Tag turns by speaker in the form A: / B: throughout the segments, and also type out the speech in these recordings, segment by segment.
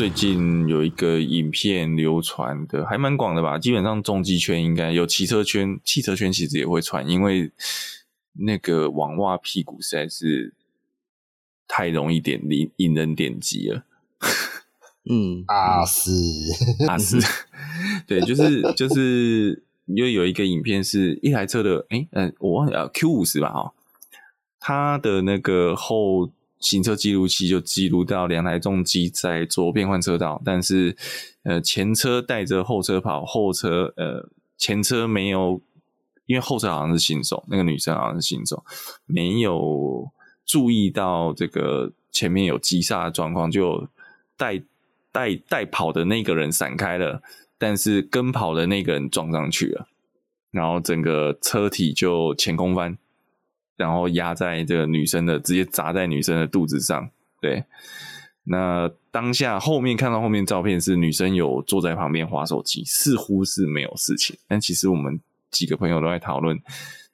A: 最近有一个影片流传的还蛮广的吧，基本上重机圈应该有，骑车圈、汽车圈其实也会传，因为那个网袜屁股实在是太容易点引引人点击了。
B: 嗯，
C: 啊是。
A: 啊是，对，就是就是，因为有一个影片是一台车的，诶嗯，我忘了 Q 五十吧，哈，它的那个后行车记录器就记录到两台重机在左变换车道，但是呃前车带着后车跑，后车呃前车没有，因为后车好像是新手，那个女生好像是新手，没有注意到这个前面有急刹的状况，就带。带带跑的那个人闪开了，但是跟跑的那个人撞上去了，然后整个车体就前空翻，然后压在这个女生的，直接砸在女生的肚子上。对，那当下后面看到后面照片是女生有坐在旁边划手机，似乎是没有事情，但其实我们几个朋友都在讨论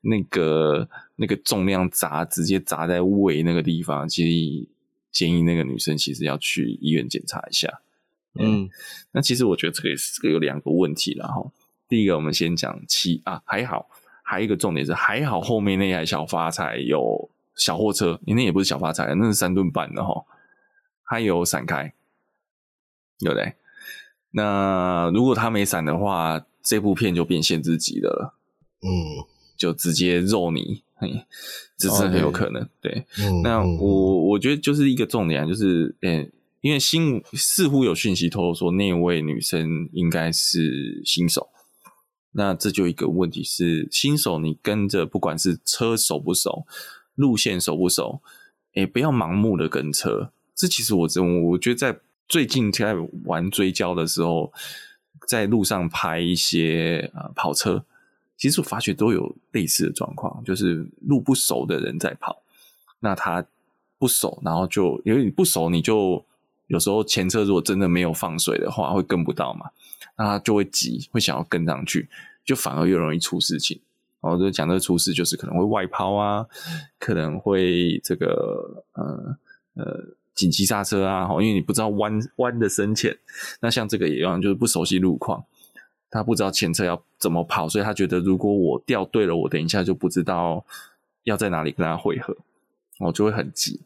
A: 那个那个重量砸直接砸在胃那个地方，其实建议那个女生其实要去医院检查一下。嗯，那其实我觉得这个也是这个有两个问题，然后第一个我们先讲七啊，还好，还有一个重点是还好后面那台小发财有小货车，因为那也不是小发财，那是三吨半的哈，它有闪开，对不对？那如果它没闪的话，这部片就变限制级的了，嗯，就直接肉你，嘿，这是很有可能，对，那我我觉得就是一个重点，就是嗯。因为新似乎有讯息透露说那位女生应该是新手，那这就一个问题是新手，你跟着不管是车熟不熟，路线熟不熟，哎，不要盲目的跟车。这其实我真我觉得在最近在玩追焦的时候，在路上拍一些呃跑车，其实我发觉都有类似的状况，就是路不熟的人在跑，那他不熟，然后就因为你不熟，你就。有时候前车如果真的没有放水的话，会跟不到嘛，那他就会急，会想要跟上去，就反而越容易出事情。然后就讲这个出事，就是可能会外抛啊，可能会这个呃呃紧急刹车啊，因为你不知道弯弯的深浅。那像这个也一样，就是不熟悉路况，他不知道前车要怎么跑，所以他觉得如果我掉队了，我等一下就不知道要在哪里跟他会合，我就会很急。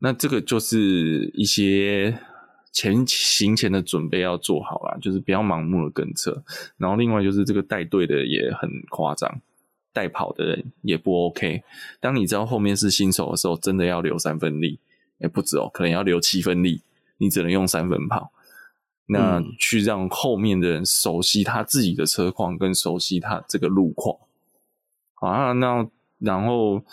A: 那这个就是一些前行前的准备要做好啦，就是不要盲目的跟车。然后另外就是这个带队的也很夸张，带跑的人也不 OK。当你知道后面是新手的时候，真的要留三分力，也不止哦，可能要留七分力，你只能用三分跑。那去让后面的人熟悉他自己的车况，跟熟悉他这个路况。啊，那然后。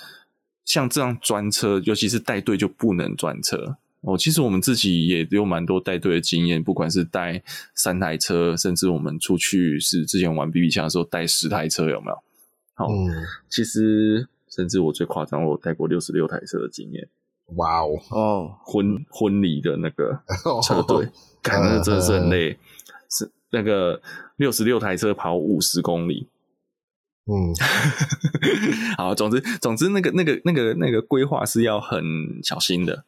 A: 像这样专车，尤其是带队就不能专车哦。其实我们自己也有蛮多带队的经验，不管是带三台车，甚至我们出去是之前玩 BB 枪的时候带十台车，有没有？好，嗯、其实甚至我最夸张，我带过六十六台车的经验。
C: 哇哦
A: 哦，婚婚礼的那个车队，感觉真的是很累，是那个六十六台车跑五十公里。嗯，好，总之，总之，那个，那个，那个，那个规划是要很小心的，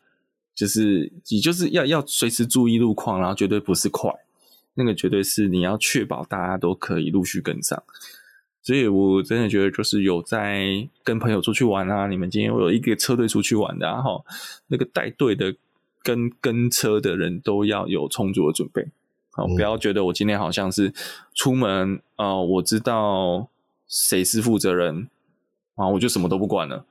A: 就是你就是要要随时注意路况，然后绝对不是快，那个绝对是你要确保大家都可以陆续跟上。所以我真的觉得，就是有在跟朋友出去玩啊，你们今天有一个车队出去玩的，然后那个带队的跟跟车的人都要有充足的准备，好，不要觉得我今天好像是出门啊，呃，我知道。谁是负责人啊？我就什么都不管了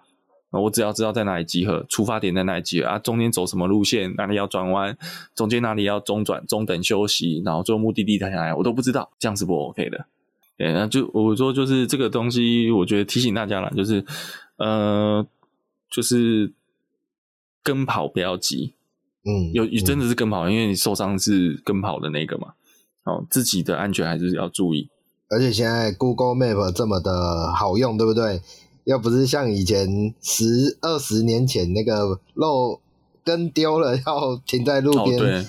A: 啊！我只要知道在哪里集合，出发点在哪里集合啊，中间走什么路线，哪里要转弯，中间哪里要中转、中等休息，然后最后目的地在哪里，我都不知道，这样是不 OK 的。对，那就我说，就是这个东西，我觉得提醒大家了，就是呃，就是跟跑不要急，嗯，有真的是跟跑，因为你受伤是跟跑的那个嘛，哦，自己的安全还是要注意。
C: 而且现在 Google Map 这么的好用，对不对？要不是像以前十二十年前那个漏跟丢了，要停在路边，哦、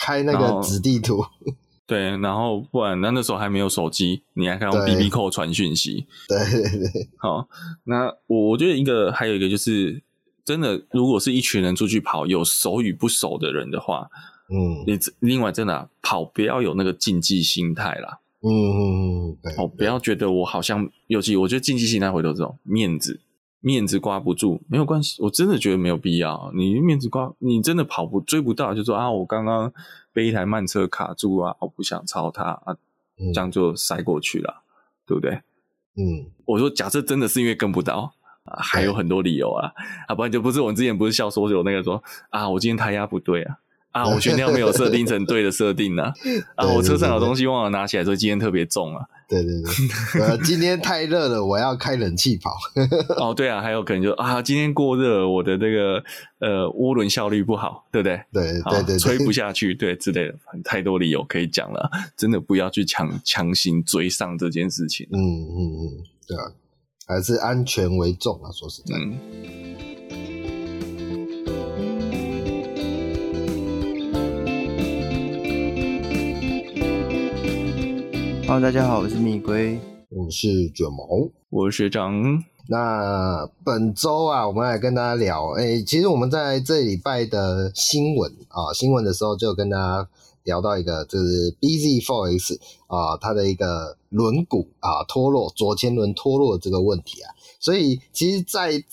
C: 开那个纸地图。
A: 对，然后不然那那时候还没有手机，你还可以用 BB Call 传讯息。
C: 对对对。
A: 好，那我我觉得一个还有一个就是，真的，如果是一群人出去跑，有熟与不熟的人的话，嗯，你另外真的、啊、跑不要有那个竞技心态啦。
C: 嗯嗯嗯，对。
A: 哦，不要觉得我好像，尤其我觉得竞技心态回头这种面子，面子挂不住，没有关系。我真的觉得没有必要。你面子挂，你真的跑不追不到，就说啊，我刚刚被一台慢车卡住啊，我不想超他啊，这样就塞过去了，对不对？
C: 嗯，
A: 我说假设真的是因为跟不到。啊，还有很多理由啊，啊，不然就不是我们之前不是笑说有那个说啊，我今天胎压不对啊，啊，我悬吊没有设定成对的设定啊，啊，我车上有东西忘了拿起来，所以今天特别重啊。
C: 对对对，呃，今天太热了，我要开冷气跑。
A: 哦，对啊，还有可能就啊，今天过热，我的那个呃涡轮效率不好，对不对？
C: 对对对，对，
A: 吹不下去，对之类的，太多理由可以讲了，真的不要去强强行追上这件事情。
C: 嗯嗯嗯，对啊。还是安全为重啊！说实在，嗯。
B: Hello，大家好，我是蜜龟，
C: 我是卷毛，
A: 我是学长。
C: 那本周啊，我们来跟大家聊，诶、欸，其实我们在这礼拜的新闻啊，新闻的时候就跟大家。聊到一个就是 BZ4X 啊，它的一个轮毂啊脱落，左前轮脱落这个问题啊，所以其实在，在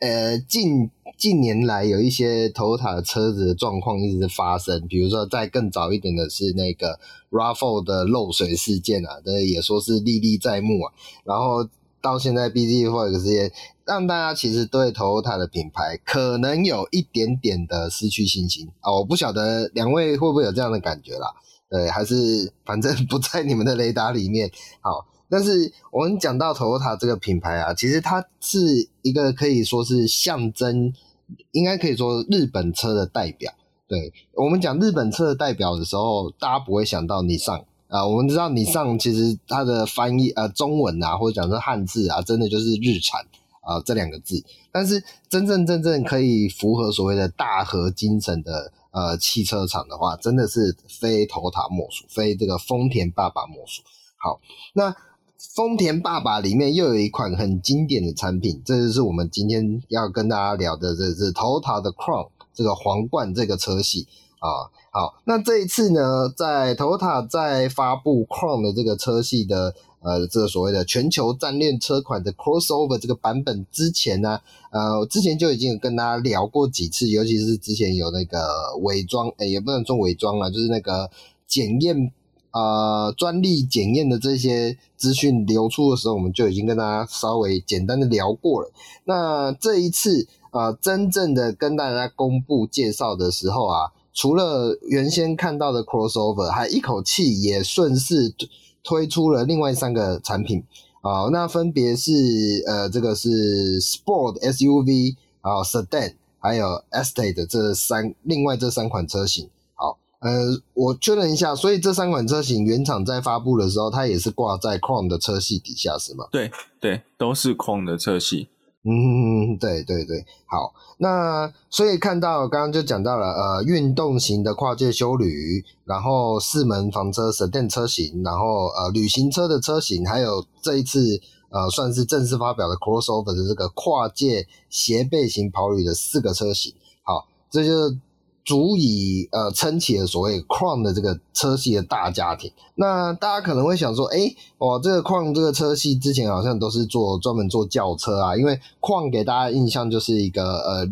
C: 呃近近年来有一些头塔的车子的状况一直发生，比如说在更早一点的是那个 Raffle 的漏水事件啊，这也说是历历在目啊，然后。到现在，BZ4X 也让大家其实对头塔的品牌可能有一点点的失去信心啊！我不晓得两位会不会有这样的感觉啦？对，还是反正不在你们的雷达里面。好，但是我们讲到 Toyota 这个品牌啊，其实它是一个可以说是象征，应该可以说日本车的代表。对，我们讲日本车的代表的时候，大家不会想到你上。啊、呃，我们知道你上其实它的翻译呃中文啊，或者讲说汉字啊，真的就是日产啊、呃、这两个字。但是真正真正可以符合所谓的大和精神的呃汽车厂的话，真的是非 Toyota 莫属，非这个丰田爸爸莫属。好，那丰田爸爸里面又有一款很经典的产品，这就是我们今天要跟大家聊的，这是 Toyota 的 Crown 这个皇冠这个车系。啊，好，那这一次呢，在 Toyota 在发布 Crown 的这个车系的呃，这个所谓的全球战略车款的 Crossover 这个版本之前呢，呃，我之前就已经有跟大家聊过几次，尤其是之前有那个伪装，诶、也不能说伪装了，就是那个检验呃专利检验的这些资讯流出的时候，我们就已经跟大家稍微简单的聊过了。那这一次啊、呃，真正的跟大家公布介绍的时候啊。除了原先看到的 crossover，还一口气也顺势推出了另外三个产品啊，那分别是呃，这个是 Sport SUV 啊，Sedan 还有 Estate 这三另外这三款车型。好，呃，我确认一下，所以这三款车型原厂在发布的时候，它也是挂在 Crown 的车系底下，是吗？
A: 对对，都是 Crown 的车系。
C: 嗯，对对对，好，那所以看到刚刚就讲到了，呃，运动型的跨界修旅，然后四门房车 Sedan 车型，然后呃，旅行车的车型，还有这一次呃，算是正式发表的 Crossover 的这个跨界斜背型跑旅的四个车型，好，这就是。足以呃撑起了所谓 Crown 的这个车系的大家庭。那大家可能会想说，诶，哇，这个 Crown 这个车系之前好像都是做专门做轿车啊，因为 Crown 给大家印象就是一个呃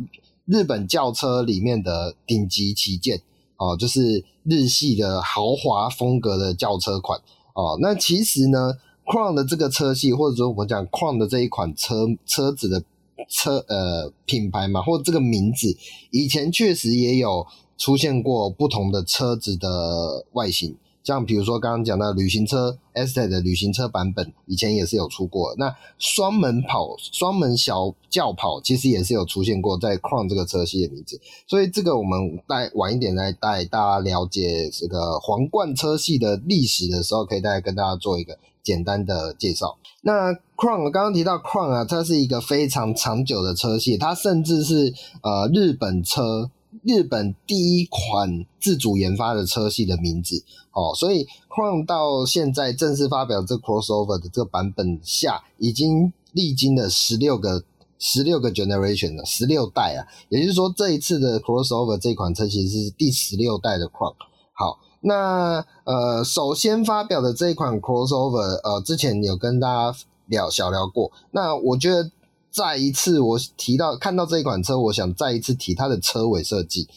C: 日本轿车里面的顶级旗舰哦，就是日系的豪华风格的轿车款哦。那其实呢，Crown 的这个车系，或者说我们讲 Crown 的这一款车车子的。车呃品牌嘛，或这个名字，以前确实也有出现过不同的车子的外形，像比如说刚刚讲到旅行车 este 的旅行车版本，以前也是有出过。那双门跑、双门小轿跑，其实也是有出现过在 Crown 这个车系的名字。所以这个我们带晚一点来带大家了解这个皇冠车系的历史的时候，可以再跟大家做一个简单的介绍。那 Crown 刚刚提到 Crown 啊，它是一个非常长久的车系，它甚至是呃日本车日本第一款自主研发的车系的名字哦，所以 Crown 到现在正式发表这 Crossover 的这个版本下，已经历经了十六个十六个 generation 了十六代啊，也就是说这一次的 crossover 这款车其实是第十六代的 Crown。好，那呃，首先发表的这一款 crossover，呃，之前有跟大家聊小聊过。那我觉得再一次我提到看到这一款车，我想再一次提它的车尾设计。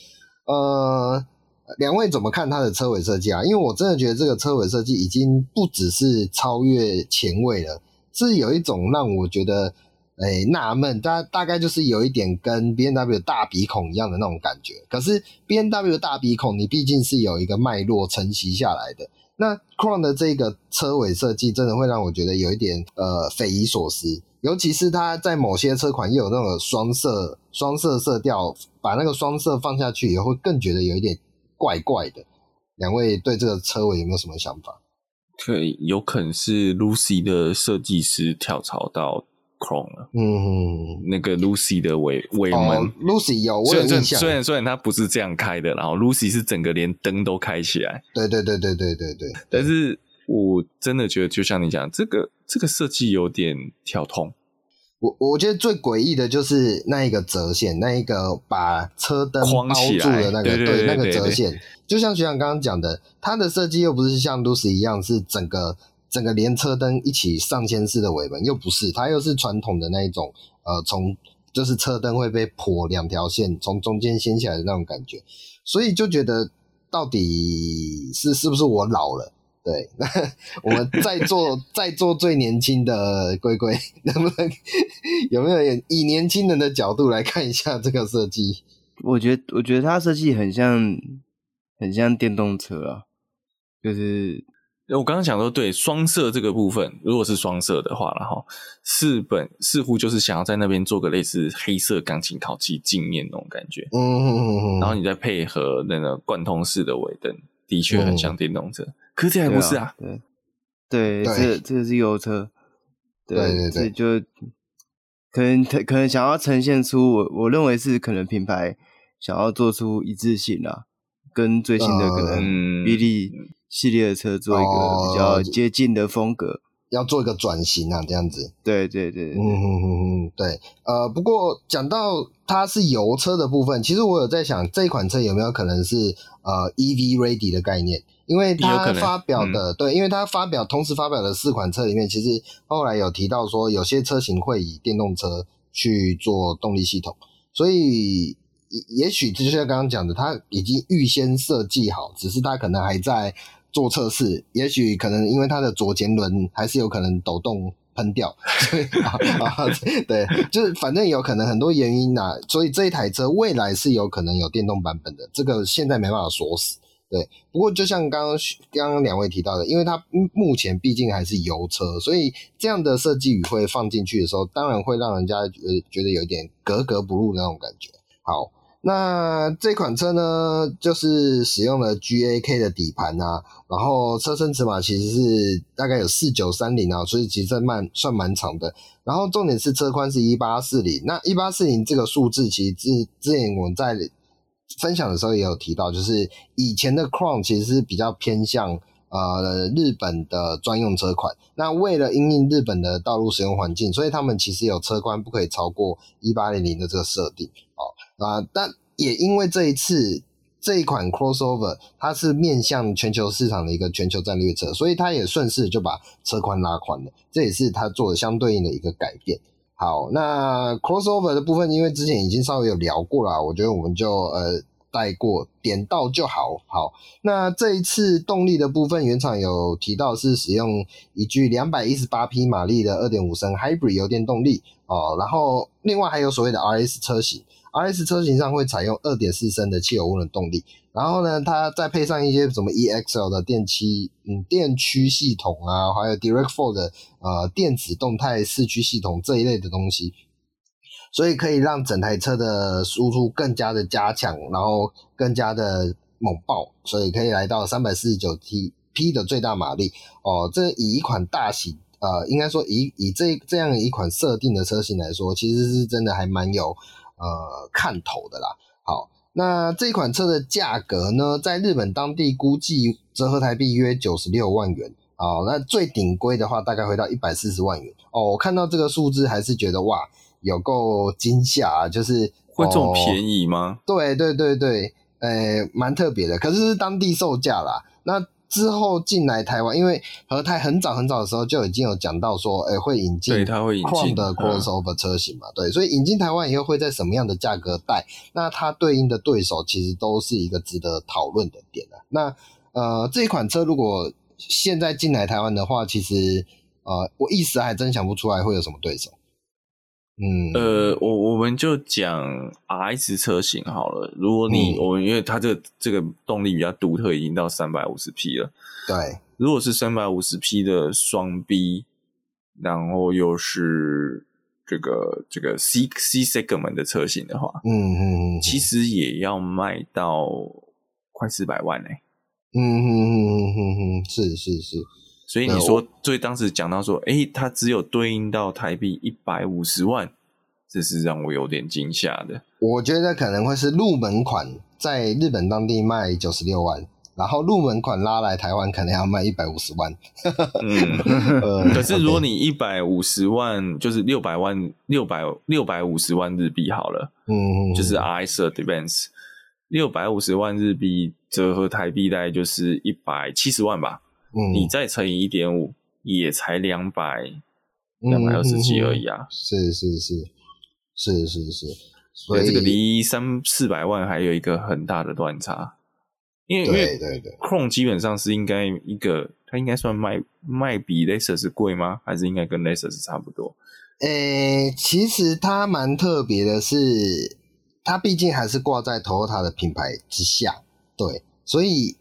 C: 呃，两位怎么看它的车尾设计啊？因为我真的觉得这个车尾设计已经不只是超越前卫了，是有一种让我觉得。诶，纳闷，大大概就是有一点跟 BMW 大鼻孔一样的那种感觉。可是 BMW 大鼻孔，你毕竟是有一个脉络承袭下来的。那 Crown 的这个车尾设计，真的会让我觉得有一点呃匪夷所思。尤其是它在某些车款又有那种双色双色色调，把那个双色放下去，也会更觉得有一点怪怪的。两位对这个车尾有没有什么想法？
A: 对，有可能是 Lucy 的设计师跳槽到。Chrome 了，
C: 嗯，
A: 那个 Lucy 的尾尾门、
C: 哦、Lucy 有，我有印象。
A: 虽然虽然虽然它不是这样开的，然后 Lucy 是整个连灯都开起来，
C: 对对对对对对对。
A: 但是我真的觉得，就像你讲，这个这个设计有点跳通。
C: 我我觉得最诡异的就是那一个折线，那一个把车灯包住的那个，对，那个折线，就像学长刚刚讲的，它的设计又不是像 Lucy 一样是整个。整个连车灯一起上掀式的尾门又不是，它又是传统的那一种，呃，从就是车灯会被剖两条线，从中间掀起来的那种感觉，所以就觉得到底是是不是我老了？对，那 我们在座在座最年轻的龟龟，能不能有没有以年轻人的角度来看一下这个设计？
B: 我觉得我觉得它设计很像很像电动车啊，就是。
A: 我刚刚讲说，对双色这个部分，如果是双色的话，然后四本似乎就是想要在那边做个类似黑色钢琴烤漆镜面那种感觉，
C: 嗯嗯嗯嗯，
A: 然后你再配合那个贯通式的尾灯，的确很像电动车，嗯、可是这还不是啊？
B: 对，对，对这这是油车，对对对，就可能可能想要呈现出我我认为是可能品牌想要做出一致性啊，跟最新的可能比例。嗯系列的车做一个比较接近的风格，哦、
C: 要做一个转型啊，这样子。
B: 对对对，
C: 嗯嗯嗯嗯，对。呃，不过讲到它是油车的部分，其实我有在想，这一款车有没有可能是呃 EV ready 的概念？因为它发表的，嗯、对，因为它发表同时发表的四款车里面，其实后来有提到说，有些车型会以电动车去做动力系统，所以也许就像刚刚讲的，它已经预先设计好，只是它可能还在。做测试，也许可能因为它的左前轮还是有可能抖动喷掉，所以啊啊，对，就是反正有可能很多原因呐、所以这一台车未来是有可能有电动版本的，这个现在没办法锁死。对，不过就像刚刚刚刚两位提到的，因为它目前毕竟还是油车，所以这样的设计语汇放进去的时候，当然会让人家觉得觉得有一点格格不入的那种感觉。好。那这款车呢，就是使用了 GAK 的底盘啊，然后车身尺码其实是大概有四九三零啊，所以其实蛮算蛮长的。然后重点是车宽是一八四零，那一八四零这个数字其实之之前我们在分享的时候也有提到，就是以前的 Crown 其实是比较偏向呃日本的专用车款。那为了因应日本的道路使用环境，所以他们其实有车宽不可以超过一八零零的这个设定哦。啊，但也因为这一次这一款 crossover，它是面向全球市场的一个全球战略车，所以它也顺势就把车宽拉宽了，这也是它做的相对应的一个改变。好，那 crossover 的部分，因为之前已经稍微有聊过了，我觉得我们就呃带过点到就好。好，那这一次动力的部分，原厂有提到是使用一具两百一十八匹马力的二点五升 hybrid 油电动力哦，然后另外还有所谓的 RS 车型。RS 车型上会采用二点四升的汽油涡轮动力，然后呢，它再配上一些什么 EXL 的电驱嗯电驱系统啊，还有 Direct Four 的呃电子动态四驱系统这一类的东西，所以可以让整台车的输出更加的加强，然后更加的猛爆，所以可以来到三百四十九 T P 的最大马力哦。这以一款大型呃，应该说以以这这样一款设定的车型来说，其实是真的还蛮有。呃，看头的啦。好，那这款车的价格呢，在日本当地估计折合台币约九十六万元。哦，那最顶规的话，大概会到一百四十万元。哦，我看到这个数字还是觉得哇，有够惊吓啊！就是
A: 会这么便宜吗？
C: 对对对对，呃，蛮特别的，可是是当地售价啦。那之后进来台湾，因为和泰很早很早的时候就已经有讲到说，哎，会引进，
A: 对，它会引进
C: 的 crossover 车型嘛，对，所以引进台湾以后会在什么样的价格带？那它对应的对手其实都是一个值得讨论的点啊。那呃，这一款车如果现在进来台湾的话，其实呃，我一时还真想不出来会有什么对手。嗯，
A: 呃，我我们就讲 RS 车型好了。如果你、嗯、我因为它这个这个动力比较独特，已经到三百五十匹了。
C: 对，
A: 如果是三百五十匹的双 B，然后又是这个这个 C C segment 的车型的话，
C: 嗯嗯嗯，
A: 其实也要卖到快四百万呢、欸。
C: 嗯嗯嗯嗯嗯，是是是。
A: 所以你说，所以当时讲到说，诶、欸，它只有对应到台币一百五十万，这是让我有点惊吓的。
C: 我觉得可能会是入门款在日本当地卖九十六万，然后入门款拉来台湾可能要卖一百五十万。
A: 嗯，可是如果你一百五十万，就是六百万，六百六百五十万日币好了，
C: 嗯，
A: 就是 RS Advance 六百五十万日币折合台币大概就是一百七十万吧。
C: 嗯、
A: 你再乘以一点五，也才两百两百二十几而已啊！
C: 是是是是是是，
A: 所以这个离三四百万还有一个很大的断差。因为
C: 对对对
A: ，Chrome 基本上是应该一个，它应该算卖卖比 Lexus 贵吗？还是应该跟 Lexus 差不多？
C: 诶、欸，其实它蛮特别的是，它毕竟还是挂在 Toyota 的品牌之下，对，所以。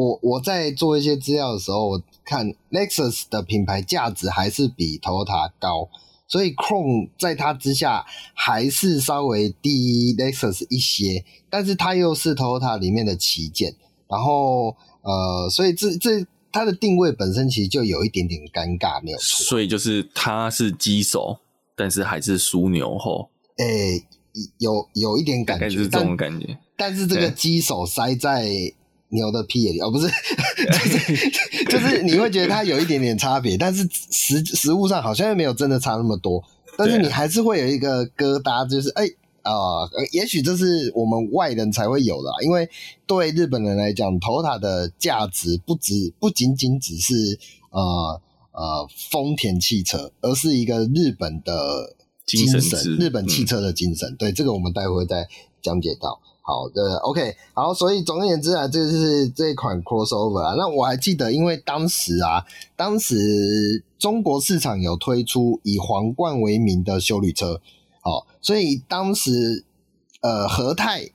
C: 我我在做一些资料的时候，我看 Lexus 的品牌价值还是比 Toyota 高，所以 Chrome 在它之下还是稍微低 Lexus 一些，但是它又是 Toyota 里面的旗舰，然后呃，所以这这它的定位本身其实就有一点点尴尬，没有错。
A: 所以就是它是机手，但是还是枢纽后，
C: 诶、欸，有有一点感觉，
A: 是这种感觉，
C: 但，但是这个机手塞在。牛的屁眼里 哦，不是，就是就是你会觉得它有一点点差别，但是实实物上好像又没有真的差那么多，但是你还是会有一个疙瘩，就是哎啊、呃，也许这是我们外人才会有的，因为对日本人来讲，Toyota 的价值不只不仅仅只是呃呃丰田汽车，而是一个日本的精神，精神日本汽车的精神。嗯、对，这个我们待会会再讲解到。好的，OK，好，所以总而言之啊，这就是这一款 crossover 啊。那我还记得，因为当时啊，当时中国市场有推出以皇冠为名的休旅车，哦，所以当时呃和泰。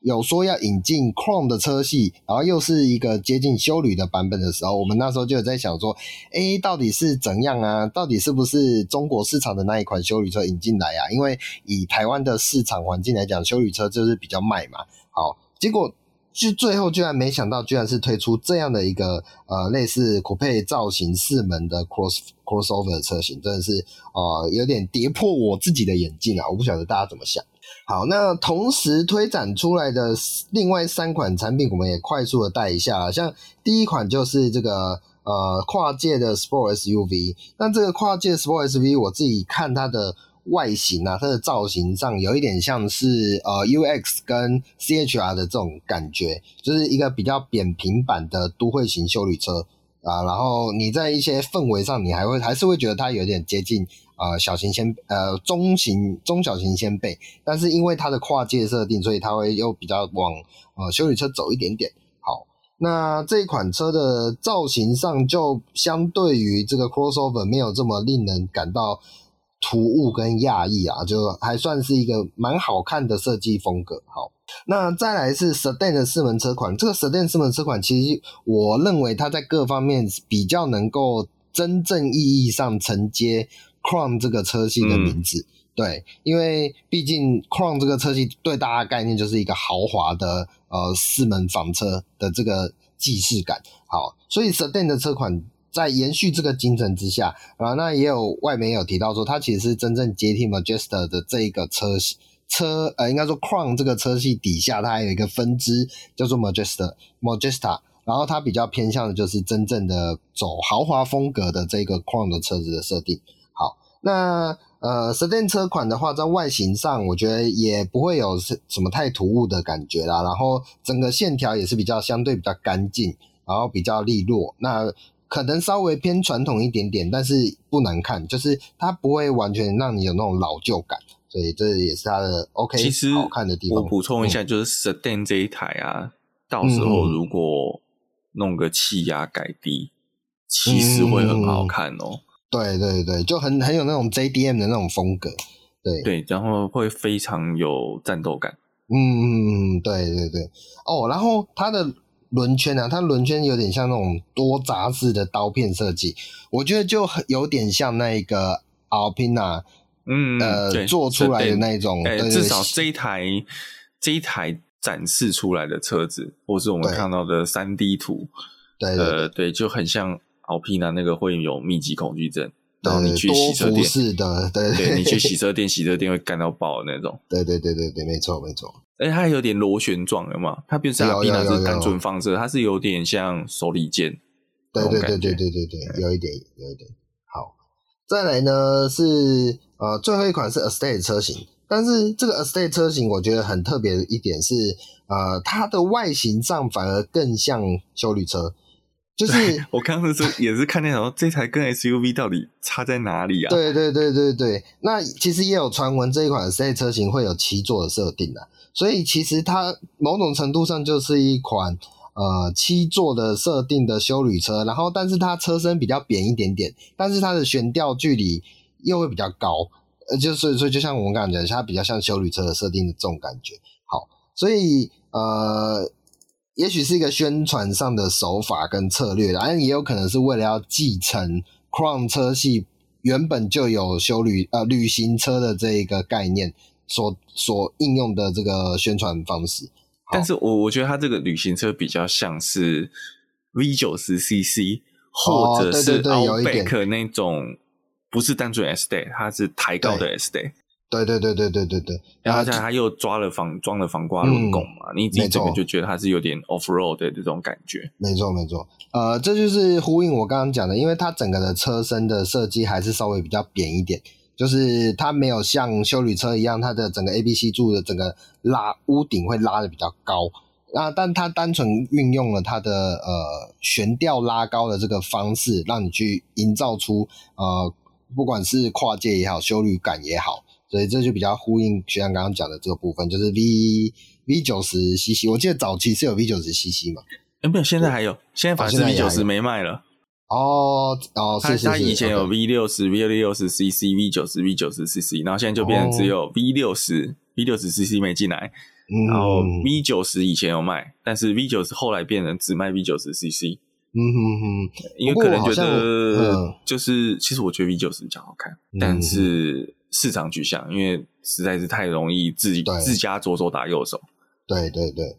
C: 有说要引进 Chrome 的车系，然后又是一个接近修旅的版本的时候，我们那时候就有在想说，诶，到底是怎样啊？到底是不是中国市场的那一款修旅车引进来啊？因为以台湾的市场环境来讲，修旅车就是比较卖嘛。好，结果就最后居然没想到，居然是推出这样的一个呃类似 Coupe 造型四门的 Cross Crossover 的车型，真的是呃有点跌破我自己的眼镜啊！我不晓得大家怎么想。好，那同时推展出来的另外三款产品，我们也快速的带一下。像第一款就是这个呃跨界的 Sport SUV，那这个跨界 Sport SUV，我自己看它的外形啊，它的造型上有一点像是呃 UX 跟 CHR 的这种感觉，就是一个比较扁平版的都会型休旅车啊。然后你在一些氛围上，你还会还是会觉得它有点接近。呃，小型掀呃中型中小型掀背，但是因为它的跨界设定，所以它会又比较往呃休旅车走一点点。好，那这一款车的造型上，就相对于这个 crossover 没有这么令人感到突兀跟讶异啊，就还算是一个蛮好看的设计风格。好，那再来是 sedan 的四门车款，这个 sedan 四门车款，其实我认为它在各方面比较能够真正意义上承接。Crown 这个车系的名字，嗯、对，因为毕竟 Crown 这个车系对大家概念就是一个豪华的呃四门房车的这个既视感。好，所以 Sedan 的车款在延续这个精神之下啊，那也有外媒有提到说，它其实是真正接替 Majesta 的这一个车系车呃，应该说 Crown 这个车系底下它还有一个分支叫做 Majesta Majesta，然后它比较偏向的就是真正的走豪华风格的这个 Crown 的车子的设定。那呃，Sedan 车款的话，在外形上，我觉得也不会有什么太突兀的感觉啦。然后整个线条也是比较相对比较干净，然后比较利落。那可能稍微偏传统一点点，但是不难看，就是它不会完全让你有那种老旧感。所以这也是它的 OK，
A: 其实
C: 好看的地方。
A: 我补充一下，就是 Sedan 这一台啊，嗯、到时候如果弄个气压改低，嗯、其实会很好看哦、喔。
C: 对对对，就很很有那种 JDM 的那种风格。对
A: 对，然后会非常有战斗感。
C: 嗯嗯嗯，对对对。哦，然后它的轮圈啊，它轮圈有点像那种多杂式的刀片设计，我觉得就有点像那个 Alpina。
A: 嗯，
C: 呃，做出来的那一种，
A: 欸、至少这一台这一台展示出来的车子，或是我们看到的三 D 图，
C: 对，对，对，
A: 呃，对，就很像 Alpina 那个会有密集恐惧症，然后你去洗车店，
C: 是的，对，对，
A: 对，你去洗车店，洗车店会干到爆的那种，
C: 对，对，对，对，对，没错，没错。
A: 而且它还有点螺旋状的嘛，它不是 Alpina 是单纯放射，它是有点像手里剑，
C: 对，对，对，对，对，对，对，有一点，有一点。好，再来呢是。呃，最后一款是 Estate 车型，但是这个 Estate 车型我觉得很特别的一点是，呃，它的外形上反而更像修旅车，就是
A: 我刚刚是也是看那种这台跟 SUV 到底差在哪里啊？
C: 对对对对对，那其实也有传闻这一款 Estate 车型会有七座的设定的，所以其实它某种程度上就是一款呃七座的设定的修旅车，然后但是它车身比较扁一点点，但是它的悬吊距离。又会比较高，呃，就所以说，就像我们刚刚讲，它比较像修旅车的设定的这种感觉。好，所以呃，也许是一个宣传上的手法跟策略，当然也有可能是为了要继承 Crown 车系原本就有修旅呃旅行车的这一个概念所所应用的这个宣传方式。
A: 但是我我觉得它这个旅行车比较像是 V 九十 CC 或者是 Outback 那种。不是单纯 Estate，它是抬高的 Estate。
C: 对对对对对对对。
A: 然后现在他又抓了防装了防刮轮拱嘛，嗯、你自己这个就觉得它是有点 off road 的这种感觉。
C: 没错没错，呃，这就是呼应我刚刚讲的，因为它整个的车身的设计还是稍微比较扁一点，就是它没有像修理车一样，它的整个 A B C 柱的整个拉屋顶会拉的比较高。那但它单纯运用了它的呃悬吊拉高的这个方式，让你去营造出呃。不管是跨界也好，修旅感也好，所以这就比较呼应学长刚刚讲的这个部分，就是 V V 九十 CC，我记得早期是有 V 九十 CC 嘛？哎，没有，现在还有，现在反正 V 九十没卖了。哦哦，是是是，他以前有 V 六十、V 六十 CC、V 九十、V 九十 CC，然后现在就变成只有 V 六十、V 六十 CC 没进来，然后 V 九十以前有卖，但是 V 九十后来变成只卖 V 九十 CC。嗯哼哼，因为可能觉得就是，其实我觉得 V 九十比较好看，但是市场取向，因为实在是太容易自己自家左手打右手。对对对，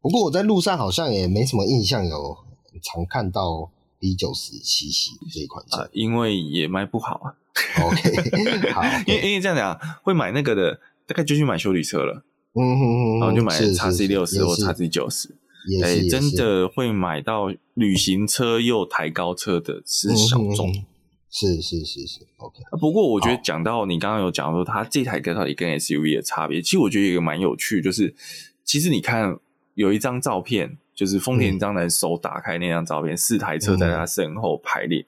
C: 不过我在路上好像也没什么印象有常看到 B 九十七系这一款车，因为也卖不好啊。OK，好，因为因为这样讲，会买那个的大概就去买修理车了。嗯哼哼，然后就买叉 C 六十或叉 C 九十。哎、欸，真的会买到旅行车又抬高车的是小众，嗯，是是是是，OK。不过我觉得讲到你刚刚有讲说它这台跟到底跟 SUV 的差别，其实我觉得有一个蛮有趣，就是其实你看有一张照片，就是丰田章男手打开那张照片，嗯，四台车在他身后排列，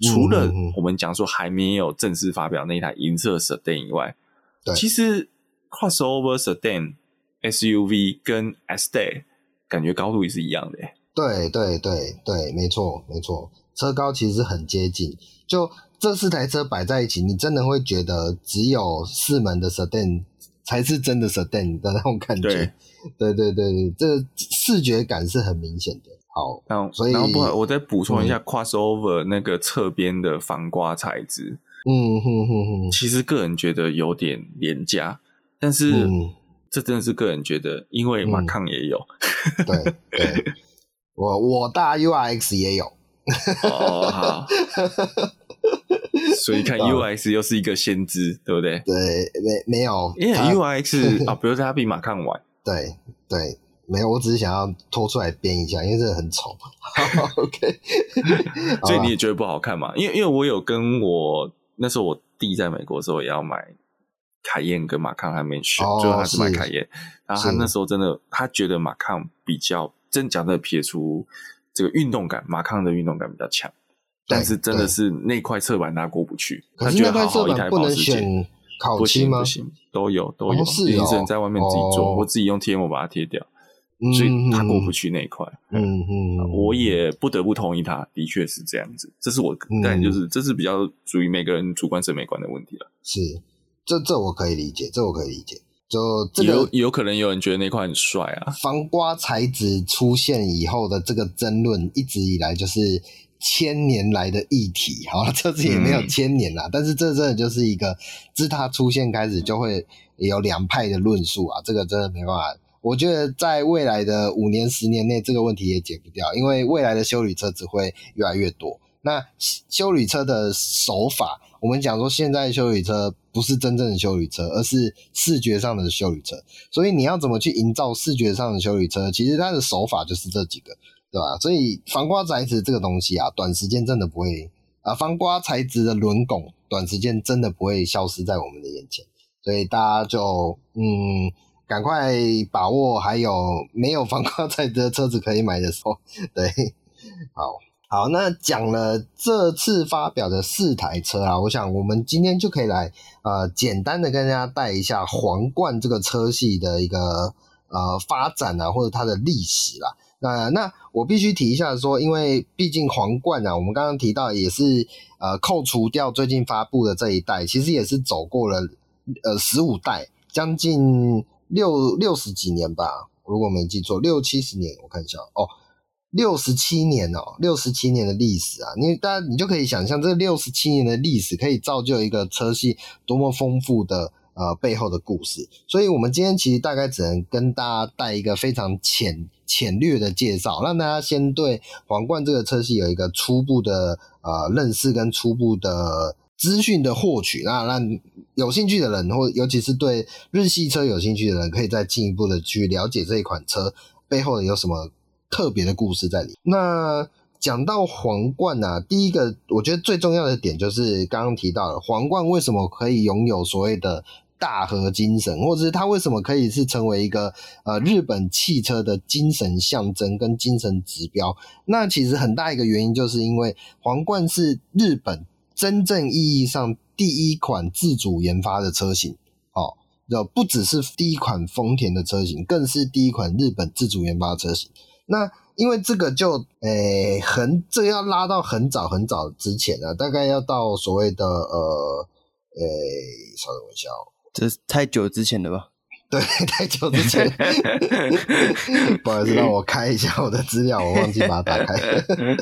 C: 嗯，除了我们讲说还没有正式发表那一台银色 Sedan 以外，对，其实 Crossover Sedan SUV 跟 Estate 感觉高度也是一样的，对对对对，没错没错，车高其实很接近。就这四台车摆在一起，你真的会觉得只有四门的 Sedan 才是真的 Sedan 的那种感觉。对对对对，这个视觉感是很明显的。好，然后所以然后不好，我再补充一下、嗯、Crossover 那个侧边的防刮材质。嗯哼哼哼，其实个人觉得有点廉价，但是。嗯这真的是个人觉得，因为马抗也有，嗯、对对，我我大 URX 也有，哦好，所以看 URX 又是一个先知，对不对？对，没没有，因为 URX 啊，比如说它比马康晚，对对，没有，我只是想要拖出来编一下，因为这个很丑，OK，所以你也觉得不好看嘛？因为因为我有跟我。
A: 那时候我弟在美国的时候也要买凯宴跟马康，还没选，
C: 哦、
A: 最后他是买凯宴。然后他那时候真的，他觉得马康比较真讲的撇出这个运动感，马康的运动感比较强。但是真的是那块侧板他过不去，他觉得好好一台保时捷
C: 烤漆吗？
A: 不行，不行，都有都有，
C: 哦是哦，
A: 只能在外面自己做，我、哦、自己用贴膜把它贴掉。所以他过不去那一块，
C: 嗯嗯，
A: 我也不得不同意他，的确是这样子。这是我，但就是这是比较属于每个人主观审美观的问题了。
C: 是，这这我可以理解，这我可以理解。就这个
A: 有有可能有人觉得那块很帅啊。
C: 防刮材质出现以后的这个争论，一直以来就是千年来的议题。好了，这次也没有千年啦，嗯、但是这真的就是一个自它出现开始就会有两派的论述啊，这个真的没办法。我觉得在未来的五年、十年内，这个问题也解不掉，因为未来的修理车只会越来越多。那修理车的手法，我们讲说现在修理车不是真正的修旅车，而是视觉上的修旅车。所以你要怎么去营造视觉上的修旅车？其实它的手法就是这几个，对吧？所以防刮材质这个东西啊，短时间真的不会啊，防刮材质的轮拱，短时间真的不会消失在我们的眼前。所以大家就嗯。赶快把握，还有没有防刮 材质的车子可以买的时候，对，好好，那讲了这次发表的四台车啊，我想我们今天就可以来呃简单的跟大家带一下皇冠这个车系的一个呃发展啊，或者它的历史啦。那那我必须提一下说，因为毕竟皇冠啊，我们刚刚提到也是呃扣除掉最近发布的这一代，其实也是走过了呃十五代，将近。六六十几年吧，如果没记错，六七十年，我看一下哦，六十七年哦，六十七年的历史啊，你大家你就可以想象，这六十七年的历史可以造就一个车系多么丰富的呃背后的故事。所以，我们今天其实大概只能跟大家带一个非常浅浅略的介绍，让大家先对皇冠这个车系有一个初步的呃认识跟初步的。资讯的获取，那让有兴趣的人，或尤其是对日系车有兴趣的人，可以再进一步的去了解这一款车背后有什么特别的故事在里。那讲到皇冠啊，第一个我觉得最重要的点就是刚刚提到的皇冠为什么可以拥有所谓的大和精神，或者是它为什么可以是成为一个呃日本汽车的精神象征跟精神指标。那其实很大一个原因就是因为皇冠是日本。真正意义上第一款自主研发的车型，哦，不只是第一款丰田的车型，更是第一款日本自主研发的车型。那因为这个就，诶、欸，很，这个要拉到很早很早之前啊，大概要到所谓的，呃，诶、欸，稍等一下哦，
B: 这是太久之前的吧？
C: 对，太久之前，不好意思，让我开一下我的资料，我忘记把它打开。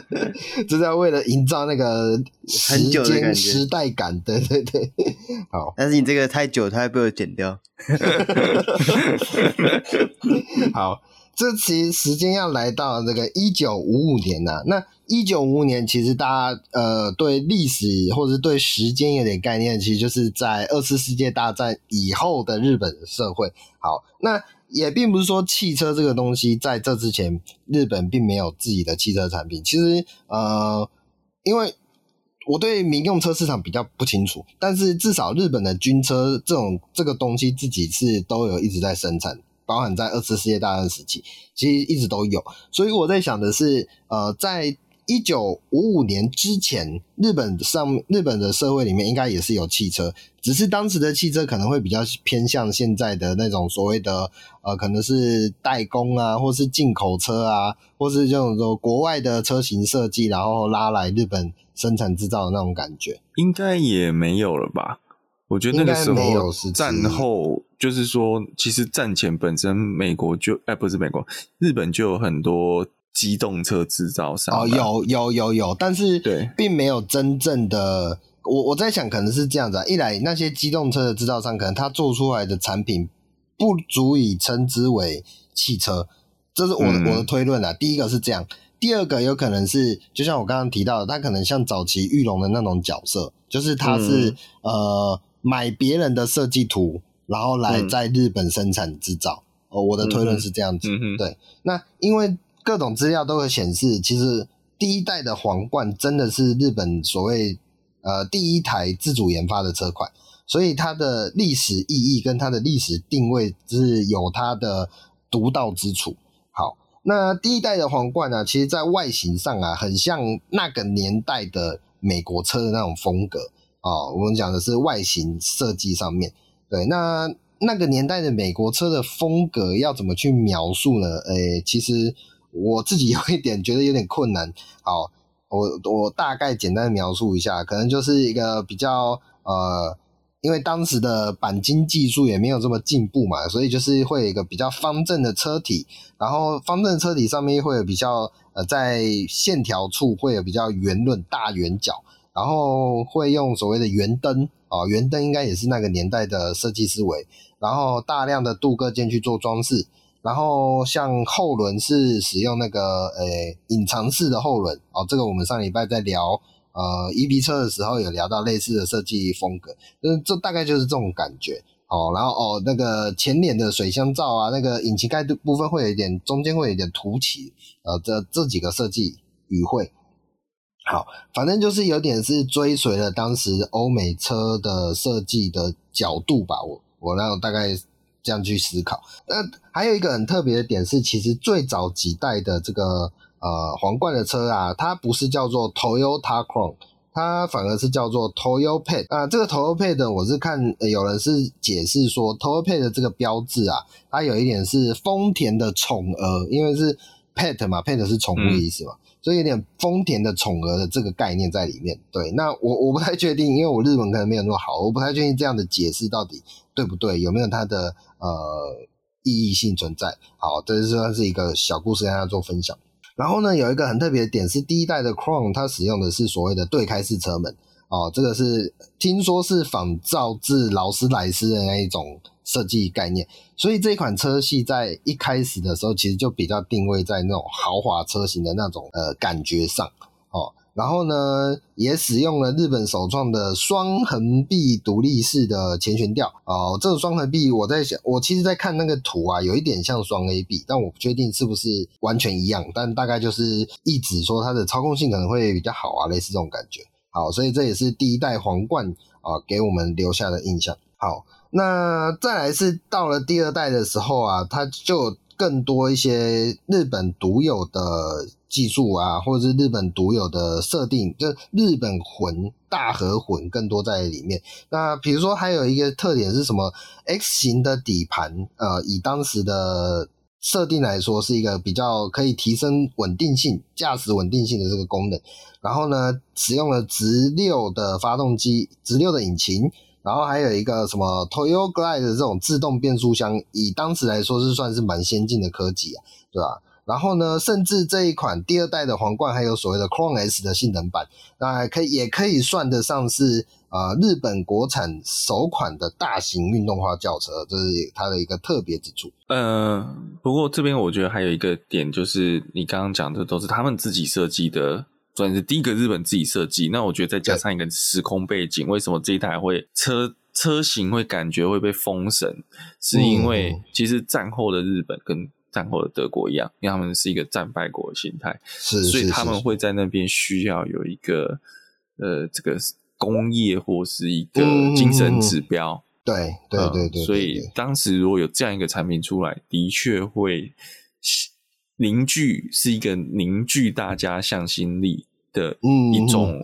C: 这是要为了营造那个时间时代感，对对对。好，
B: 但是你这个太久，它会被我剪掉。
C: 好。这其实时间要来到这个一九五五年呐、那一九五五年其实大家呃对历史或者是对时间有点概念，其实就是在二次世界大战以后的日本社会。好，那也并不是说汽车这个东西在这之前日本并没有自己的汽车产品。其实呃，因为我对民用车市场比较不清楚，但是至少日本的军车这种这个东西自己是都有一直在生产。包含在二次世界大战时期，其实一直都有。所以我在想的是，呃，在一九五五年之前，日本上日本的社会里面应该也是有汽车，只是当时的汽车可能会比较偏向现在的那种所谓的呃，可能是代工啊，或是进口车啊，或是这种说国外的车型设计，然后拉来日本生产制造的那种感觉，
A: 应该也没有了吧？我觉得那个时候战后，就是说，其实战前本身美国就哎，不是美国，日本就有很多机动车制造商
C: 哦，有有有有，但是对，并没有真正的。我我在想，可能是这样子啊，一来那些机动车的制造商，可能他做出来的产品不足以称之为汽车，这是我的、嗯、我的推论啊。第一个是这样，第二个有可能是，就像我刚刚提到的，他可能像早期玉龙的那种角色，就是他是、嗯、呃。买别人的设计图，然后来在日本生产制造。哦、嗯，我的推论是这样子。嗯、对，那因为各种资料都会显示，其实第一代的皇冠真的是日本所谓呃第一台自主研发的车款，所以它的历史意义跟它的历史定位是有它的独到之处。好，那第一代的皇冠呢，其实在外形上啊，很像那个年代的美国车的那种风格啊、哦。我们讲的是外形设计上面，对，那那个年代的美国车的风格要怎么去描述呢？诶，其实。我自己 有一点觉得有点困难。好，我我大概简单描述一下，可能就是一个比较呃，因为当时的钣金技术也没有这么进步嘛，所以就是会有一个比较方正的车体，然后方正车体上面会有比较呃，在线条处会有比较圆润大圆角，然后会用所谓的圆灯啊，圆灯应该也是那个年代的设计思维，然后大量的镀铬件去做装饰。然后像后轮是使用那个诶隐藏式的后轮哦，这个我们上礼拜在聊呃 EV 车的时候有聊到类似的设计风格，嗯，这大概就是这种感觉哦。然后哦，那个前脸的水箱罩啊，那个引擎盖的部分会有一点中间会有点凸起，呃，这这几个设计语汇，好，反正就是有点是追随了当时欧美车的设计的角度吧。我我那大概。这样去思考。那还有一个很特别的点是，其实最早几代的这个呃皇冠的车啊，它不是叫做 Toyota Crown，它反而是叫做 Toyopet。啊，这个 Toyopet 我是看有人是解释说，Toyopet 的这个标志啊，它有一点是丰田的宠儿，因为是 Pet 嘛，Pet 是宠物的意思嘛，嗯、所以有点丰田的宠儿的这个概念在里面。对，那我我不太确定，因为我日文可能没有那么好，我不太确定这样的解释到底对不对，有没有它的。呃，意义性存在。好，这是算是一个小故事，跟大家做分享。然后呢，有一个很特别的点是，第一代的 Crown 它使用的是所谓的对开式车门。哦，这个是听说是仿造自劳斯莱斯的那一种设计概念。所以这款车系在一开始的时候，其实就比较定位在那种豪华车型的那种呃感觉上。哦。然后呢，也使用了日本首创的双横臂独立式的前悬吊哦。这个双横臂，我在想，我其实在看那个图啊，有一点像双 A 臂，但我不确定是不是完全一样。但大概就是意指说它的操控性可能会比较好啊，类似这种感觉。好，所以这也是第一代皇冠啊给我们留下的印象。好，那再来是到了第二代的时候啊，它就更多一些日本独有的。技术啊，或者是日本独有的设定，就日本魂大和魂更多在里面。那比如说还有一个特点是什么？X 型的底盘，呃，以当时的设定来说，是一个比较可以提升稳定性、驾驶稳定性的这个功能。然后呢，使用了直六的发动机、直六的引擎，然后还有一个什么 Toyo Glide 的这种自动变速箱，以当时来说是算是蛮先进的科技啊，对吧？然后呢，甚至这一款第二代的皇冠还有所谓的 Crown S 的性能版，那可以也可以算得上是呃日本国产首款的大型运动化轿车，这是它的一个特别之处。
A: 呃，不过这边我觉得还有一个点，就是你刚刚讲的都是他们自己设计的，算是第一个日本自己设计。那我觉得再加上一个时空背景，为什么这一台会车车型会感觉会被封神？是因为其实战后的日本跟战后的德国一样，因为他们是一个战败国的心态，
C: 是，
A: 所以他们会在那边需要有一个呃，这个工业或是一个精神指标。
C: 对、嗯，对，对，对，对。
A: 所以当时如果有这样一个产品出来，的确会凝聚，是一个凝聚大家向心力的一种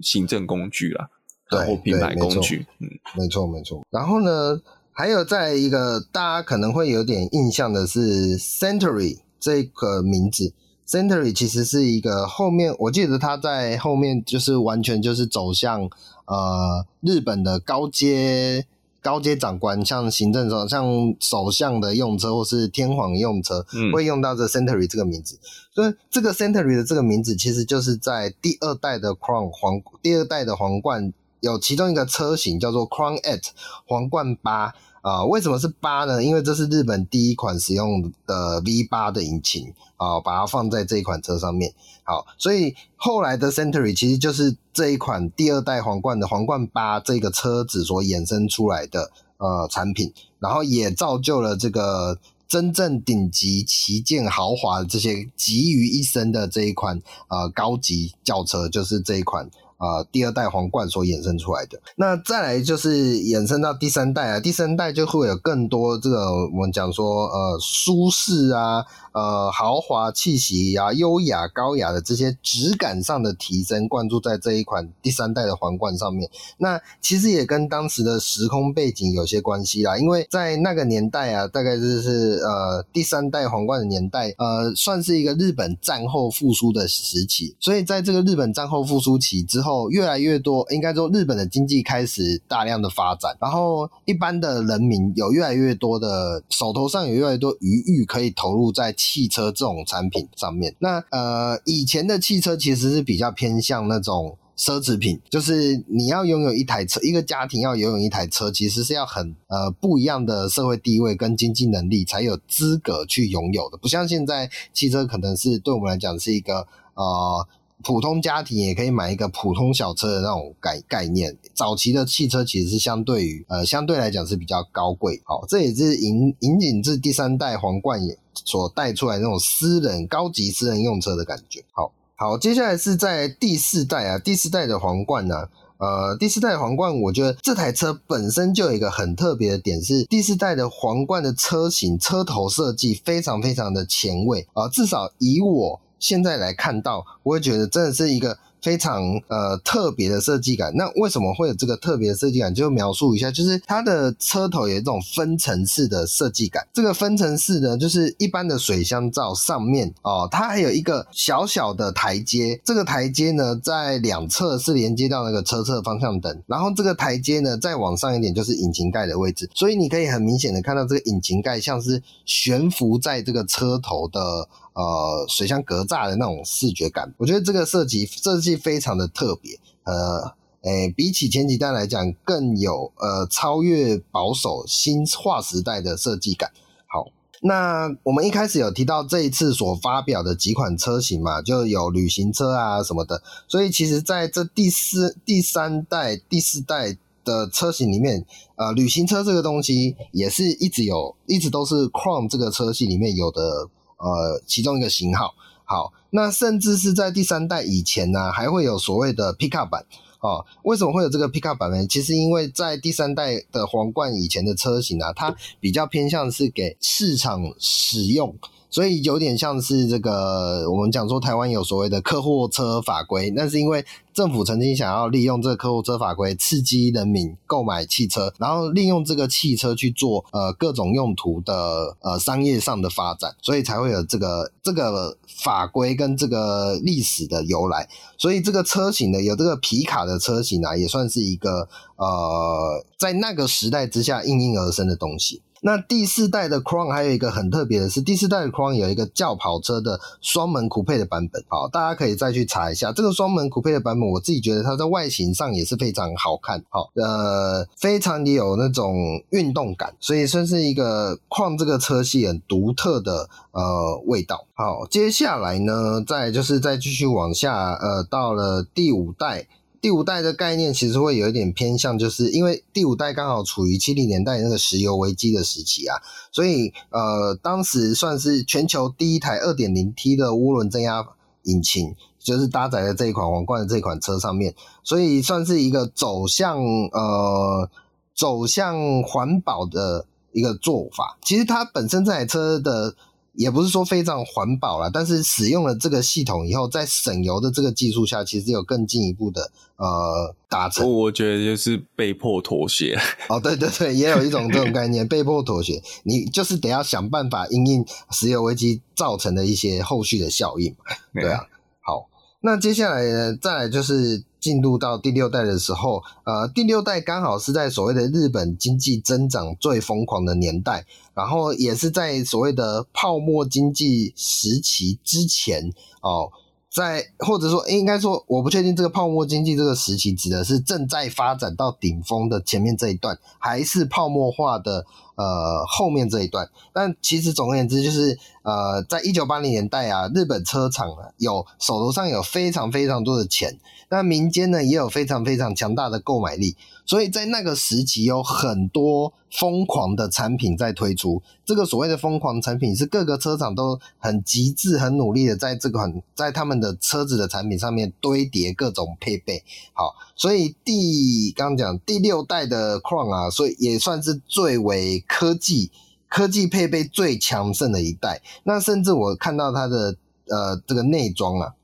A: 行政工具啦，
C: 对、
A: 嗯，或品牌工具。嗯，
C: 没错，没错。然后呢？还有在一个大家可能会有点印象的是 Century 这个名字，Century 其实是一个后面我记得它在后面就是完全就是走向呃日本的高阶高阶长官，像行政长像首相的用车或是天皇用车，嗯，会用到这 Century 这个名字。所以这个 Century 的这个名字其实就是在第二代的 Crown 皇第二代的皇冠有其中一个车型叫做 Crown Eight 皇冠八。啊，为什么是八呢？因为这是日本第一款使用的 V 八的引擎啊，把它放在这一款车上面。好，所以后来的 Century 其实就是这一款第二代皇冠的皇冠八这个车子所衍生出来的呃产品，然后也造就了这个真正顶级旗舰豪华的这些集于一身的这一款呃高级轿车，就是这一款啊，第二代皇冠所衍生出来的，那再来就是衍生到第三代啊，第三代就会有更多这个我们讲说呃舒适啊。呃，豪华气息啊，优雅高雅的这些质感上的提升，灌注在这一款第三代的皇冠上面。那其实也跟当时的时空背景有些关系啦，因为在那个年代啊，大概就是呃第三代皇冠的年代，呃，算是一个日本战后复苏的时期。所以在这个日本战后复苏期之后，越来越多，应该说日本的经济开始大量的发展，然后一般的人民有越来越多的手头上有越来越多余裕可以投入在。汽车这种产品上面，那呃，以前的汽车其实是比较偏向那种奢侈品，就是你要拥有一台车，一个家庭要拥有一台车，其实是要很呃不一样的社会地位跟经济能力才有资格去拥有的，不像现在汽车可能是对我们来讲是一个呃。普通家庭也可以买一个普通小车的那种概概念。早期的汽车其实是相对于呃相对来讲是比较高贵，好，这也是引引领至第三代皇冠也所带出来那种私人高级私人用车的感觉。好，好，接下来是在第四代啊，第四代的皇冠呢、呃，第四代皇冠，我觉得这台车本身就有一个很特别的点，是第四代的皇冠的车型车头设计非常非常的前卫啊、呃，至少以我。现在来看到，我会觉得真的是一个。非常呃特别的设计感，那为什么会有这个特别的设计感？就描述一下，就是它的车头有一种分层式的设计感。这个分层式呢，就是一般的水箱罩上面哦，它还有一个小小的台阶。这个台阶呢，在两侧是连接到那个车侧方向灯，然后这个台阶呢，再往上一点就是引擎盖的位置。所以你可以很明显的看到，这个引擎盖像是悬浮在这个车头的呃水箱格栅的那种视觉感。我觉得这个设计设计。非常的特别，呃，诶，比起前几代来讲，更有呃超越保守新划时代的设计感。好，那我们一开始有提到这一次所发表的几款车型嘛，就有旅行车啊什么的，所以其实在这第四、第三代、第四代的车型里面，呃，旅行车这个东西也是一直有，一直都是 Crown 这个车系里面有的呃其中一个型号。好，那甚至是在第三代以前呢、还会有所谓的 Pickup 版哦。为什么会有这个 Pickup 版呢？其实因为在第三代的皇冠以前的车型啊，它比较偏向是给市场使用。所以有点像是这个，我们讲说台湾有所谓的客货车法规，那是因为政府曾经想要利用这个客货车法规刺激人民购买汽车，然后利用这个汽车去做呃各种用途的呃商业上的发展，所以才会有这个这个法规跟这个历史的由来。所以这个车型呢，有这个皮卡的车型啊，也算是一个呃在那个时代之下应运而生的东西。那第四代的 Crown 还有一个很特别的是，第四代的 Crown 有一个轿跑车的双门酷配的版本，好，大家可以再去查一下这个双门酷配的版本。我自己觉得它在外形上也是非常好看，好，呃，非常的有那种运动感，所以算是一个 Crown 这个车系很独特的呃味道。好，接下来呢，再就是再继续往下，呃，到了第五代。第五代的概念其实会有一点偏向，就是因为第五代刚好处于七零年代那个石油危机的时期啊，所以呃，当时算是全球第一台二点零 T 的涡轮增压引擎，就是搭载在这一款皇冠的这款车上面，所以算是一个走向呃走向环保的一个做法。其实它本身这台车的。也不是说非常环保啦，但是使用了这个系统以后，在省油的这个技术下，其实有更进一步的呃达成。
A: 我觉得就是被迫妥协。
C: 哦，对对对，也有一种这种概念，被迫妥协。你就是得要想办法因应石油危机造成的一些后续的效应。对啊，好，那接下来呢，再来就是。进入到第六代的时候，呃，第六代刚好是在所谓的日本经济增长最疯狂的年代，然后也是在所谓的泡沫经济时期之前哦，在或者说应该说，我不确定这个泡沫经济这个时期指的是正在发展到顶峰的前面这一段，还是泡沫化的呃后面这一段。但其实总而言之，就是呃，在一九八零年代啊，日本车厂啊有手头上有非常非常多的钱，那民间呢也有非常非常强大的购买力。所以在那个时期，有很多疯狂的产品在推出。这个所谓的疯狂产品，是各个车厂都很极致、很努力的在这款在他们的车子的产品上面堆叠各种配备。好，所以第刚刚讲第六代的 Crown 啊，所以也算是最为科技科技配备最强盛的一代。那甚至我看到它的呃这个内装啊，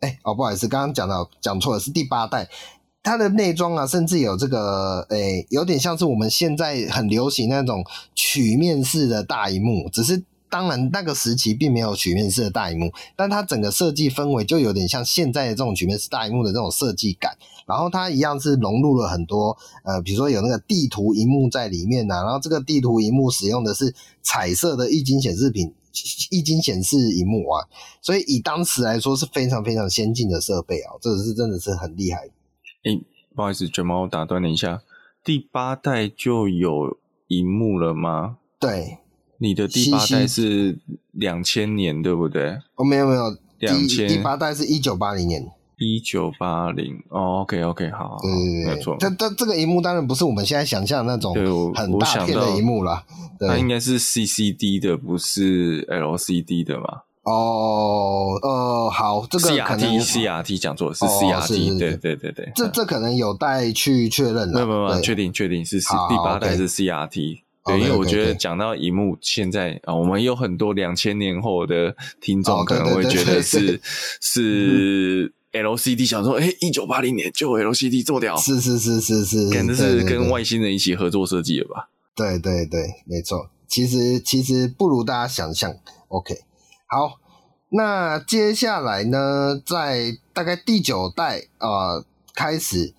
C: 哎哦不好意思，刚刚讲到讲错了，是第八代。它的内装啊，甚至有这个，诶、有点像是我们现在很流行那种曲面式的大荧幕，只是当然那个时期并没有曲面式的大荧幕，但它整个设计氛围就有点像现在的这种曲面式大荧幕的这种设计感。然后它一样是融入了很多，呃，比如说有那个地图荧幕在里面呐、啊，然后这个地图荧幕使用的是彩色的液晶显示屏、液晶显示荧幕啊，所以以当时来说是非常非常先进的设备啊，这个是真的是很厉害。
A: 哎、欸，不好意思，卷毛，我打断你一下。第八代就有荧幕了吗？
C: 对，
A: 你的第八代是两千年，对不对？
C: 哦，没有没有，
A: 两千
C: 第八代是一九八零年，
A: 一九八零。哦，OK OK，好，
C: 对对对，没错。这这这个荧幕当然不是我们现在想象的那种很大片的荧幕啦，
A: 它应该是 CCD 的，不是 LCD 的嘛？
C: 哦，呃，好，这个可能
A: CRT CRT 讲错是 CRT，对对对对，
C: 这这可能有待去确认了。
A: 没有没有，确定确定是第八代是 CRT。对，因为我觉得讲到荧幕，现在啊，我们有很多两千年后的听众可能会觉得是 是 LCD，想说，哎，一九八零年就 LCD 做掉，
C: 是是是是是，
A: 可能是跟外星人一起合作设计的吧？
C: 对对对，没错。其实其实不如大家想象。OK。好，那接下来呢，在大概第九代呃开始，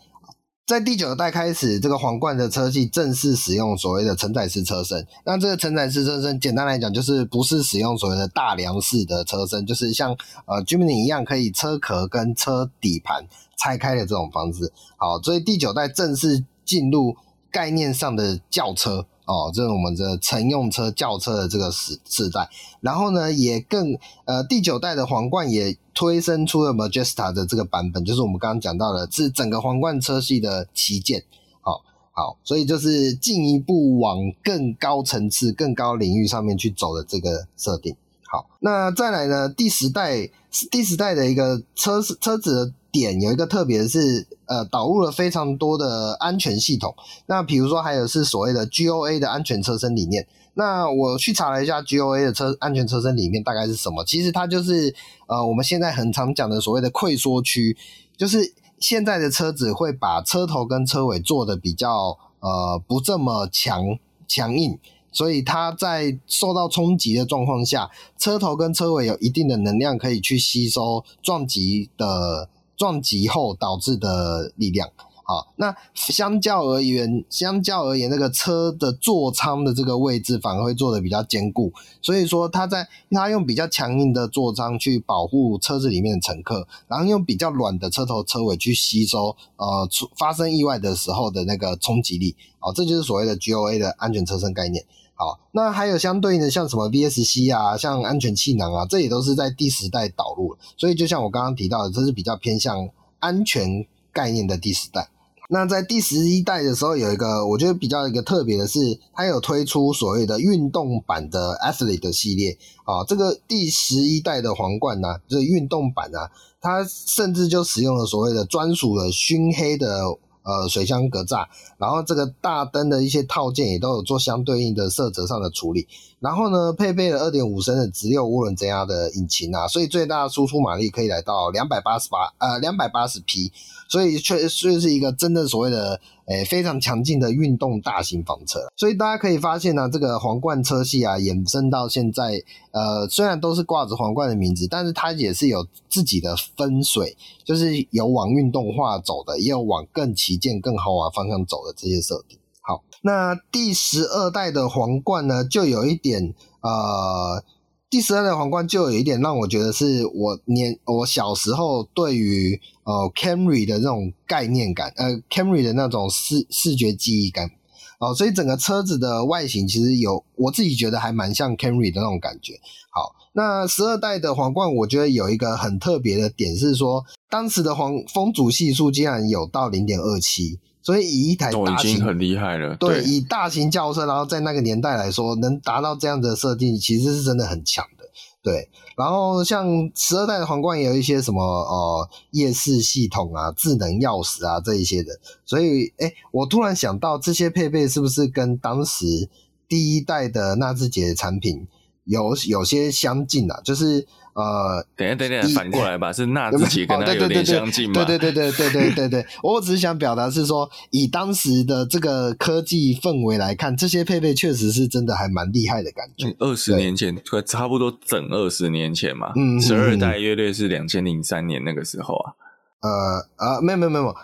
C: 在第九代开始，这个皇冠的车系正式使用所谓的承载式车身。那这个承载式车身，简单来讲，就是不是使用所谓的大梁式的车身，就是像呃 Jimny 一样，可以车壳跟车底盘拆开的这种方式。好，所以第九代正式进入概念上的轿车。哦，这是我们的乘用车轿车的这个时世代，然后呢，也更呃第九代的皇冠也推升出了 Majesta 的这个版本，就是我们刚刚讲到的，是整个皇冠车系的旗舰。好、哦，好，所以就是进一步往更高层次、更高领域上面去走的这个设定。好，那再来呢，第十代第十代的一个车车子的。点有一个特别的是，呃，导入了非常多的安全系统。那比如说，还有是所谓的 GOA 的安全车身理念。那我去查了一下 GOA 的车安全车身理念大概是什么？其实它就是呃，我们现在很常讲的所谓的溃缩区，就是现在的车子会把车头跟车尾做的比较呃不这么强强硬。所以它在受到冲击的状况下，车头跟车尾有一定的能量可以去吸收撞击的。撞击后导致的力量，好，那相较而言，相较而言，那个车的座舱的这个位置反而会做得比较坚固，所以说它在它用比较强硬的座舱去保护车子里面的乘客，然后用比较软的车头车尾去吸收呃出发生意外的时候的那个冲击力，好，这就是所谓的 GOA 的安全车身概念。好，那还有相对应的，像什么 VSC 啊，像安全气囊啊，这也都是在第十代导入了。所以就像我刚刚提到的，这是比较偏向安全概念的第十代。那在第十一代的时候，有一个我觉得比较一个特别的是，它有推出所谓的运动版的 Athlete 系列啊。这个第十一代的皇冠呢，这个运动版啊，它甚至就使用了所谓的专属的熏黑的。呃，水箱格栅，然后这个大灯的一些套件也都有做相对应的色泽上的处理，然后呢，配备了二点五升的直六涡轮增压的引擎啊，所以最大输出马力可以来到两百八十八呃两百八十匹，所以确实是一个真正所谓的。诶，非常强劲的运动大型房车，所以大家可以发现呢、这个皇冠车系啊，衍生到现在，呃，虽然都是挂着皇冠的名字，但是它也是有自己的分水，就是有往运动化走的，也有往更旗舰、更豪华方向走的这些设定。好，那第十二代的皇冠呢，就有一点，呃，第十二代皇冠就有一点让我觉得是我年我小时候对于。呃，Camry 的那种概念感，呃，Camry 的那种视视觉记忆感，哦，所以整个车子的外形其实有我自己觉得还蛮像 Camry 的那种感觉。好，那十二代的皇冠，我觉得有一个很特别的点是说，当时的黄风阻系数竟然有到零点二七，所以以一台大型、
A: 哦、已经很厉害了，对，
C: 以大型轿车，然后在那个年代来说，能达到这样的设定，其实是真的很强的。对，然后像十二代的皇冠也有一些什么呃夜视系统啊、智能钥匙啊这一些的，所以哎我突然想到这些配备是不是跟当时第一代的纳智捷产品有有些相近的就是呃
A: 等下等下反过来吧是那自己跟他有点相近
C: 对对对对对对对对。我只是想表达是说以当时的这个科技氛围来看这些配备确实是真的还蛮厉害的感觉。
A: 二十年前差不多整二十年前嘛嗯十二代乐队是两千零三年那个时候啊。
C: 呃啊没有没有没有。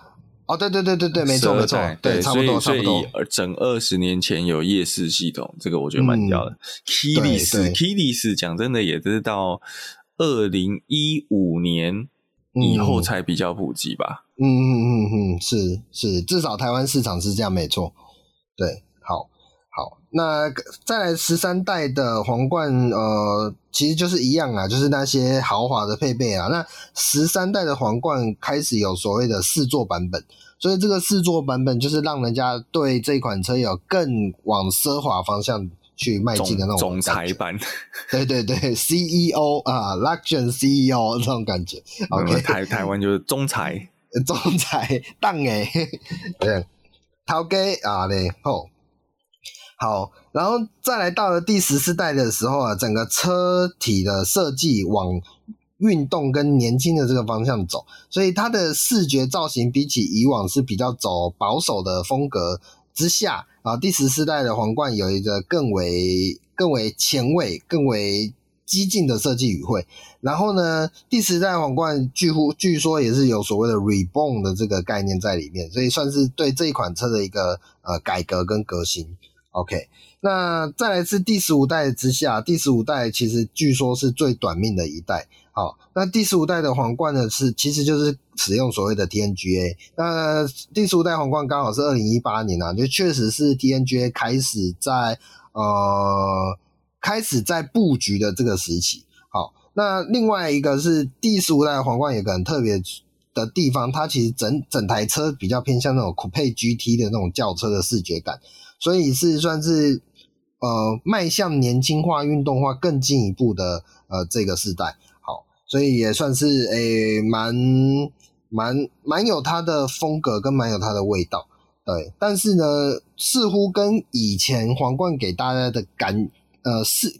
C: 哦，对对对对对，没错没错，对，差不多差不多。
A: 整二十年前有夜视系统，这个我觉得蛮屌的。Keyless Keyless 讲真的，也是到二零一五年以后才比较普及吧。
C: 嗯嗯嗯嗯，是是，至少台湾市场是这样，没错。对，好，好，那再来十三代的皇冠，呃，其实就是一样啊，就是那些豪华的配备啊。那十三代的皇冠开始有所谓的四座版本，所以这个四座版本就是让人家对这款车有更往奢华方向去迈进的那种
A: 总裁版，
C: 对对对，CEO 啊，Luxury CEO 这种感觉。OK，
A: 台台湾就是总裁，
C: 总裁当哎，对，陶给啊嘞，吼，好，然后再来到了第十四代的时候啊，整个车体的设计往运动跟年轻的这个方向走，所以它的视觉造型比起以往是比较走保守的风格之下。啊，第十四代的皇冠有一个更为更为前卫、更为激进的设计语汇。然后呢，第十代皇冠据乎据说也是有所谓的 reborn 的这个概念在里面，所以算是对这一款车的一个呃改革跟革新。OK，那再来是第十五代之下，第十五代其实据说是最短命的一代。好，那第十五代的皇冠呢，是其实就是使用所谓的 TNGA。那第十五代皇冠刚好是二零一八年啊，就确实是 TNGA 开始在呃开始在布局的这个时期。好，那另外一个是第十五代皇冠有个很特别的地方，它其实整整台车比较偏向那种 Coupe GT 的那种轿车的视觉感，所以是算是呃迈向年轻化、运动化更进一步的呃这个时代。好所以也算是诶，蛮蛮蛮有它的风格跟蛮有它的味道，对。但是呢，似乎跟以前皇冠给大家的感呃是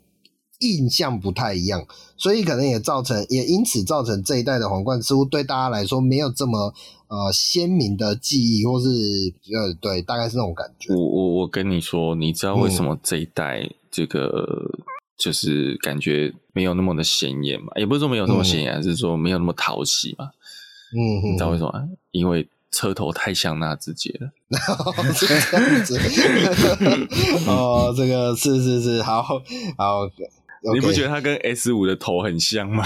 C: 印象不太一样，所以可能也造成也因此造成这一代的皇冠似乎对大家来说没有这么呃鲜明的记忆，或是呃对，大概是那种感觉。
A: 我我我跟你说，你知道为什么这一代这个？嗯就是感觉没有那么的显眼嘛，也不是说没有那么显眼，嗯，是说没有那么讨喜嘛。
C: 嗯，
A: 你知道为什么？因为车头太像纳智捷了。
C: 哦，这样子。哦，这个是是是，好好。
A: 你不觉得它跟 S 五的头很像吗？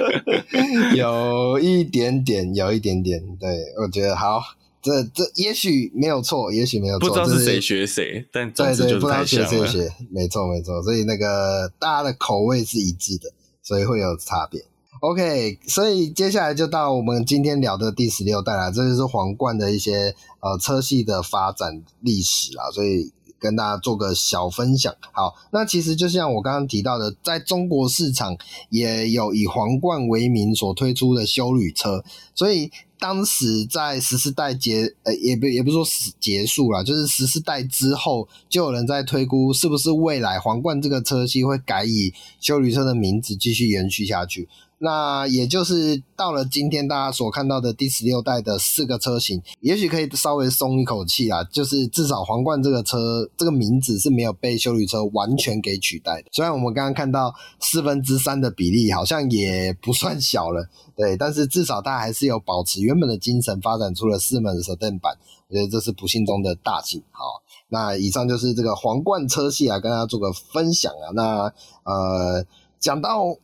C: 有一点点，有一点点。对，我觉得好。这这也许没有错，也许没有错，
A: 不知道是谁学谁，但。
C: 对对，不知道学谁学，没错没错，所以那个大家的口味是一致的，所以会有差别。OK，所以接下来就到我们今天聊的第十六代了，这就是皇冠的一些呃车系的发展历史啊，所以跟大家做个小分享。好，那其实就像我刚刚提到的，在中国市场也有以皇冠为名所推出的休旅车，所以。当时在十四代结，呃，也不也不是说结束了，就是十四代之后，就有人在推估，是不是未来皇冠这个车系会改以休旅车的名字继续延续下去。那也就是到了今天大家所看到的第十六代的四个车型，也许可以稍微松一口气啊，就是至少皇冠这个车这个名字是没有被修理车完全给取代的。虽然我们刚刚看到四分之三的比例好像也不算小了，对，但是至少它还是有保持原本的精神，发展出了四门的 sedan 版，我觉得这是不幸中的大幸。好，那以上就是这个皇冠车系啊，跟大家做个分享啊。那呃，讲到。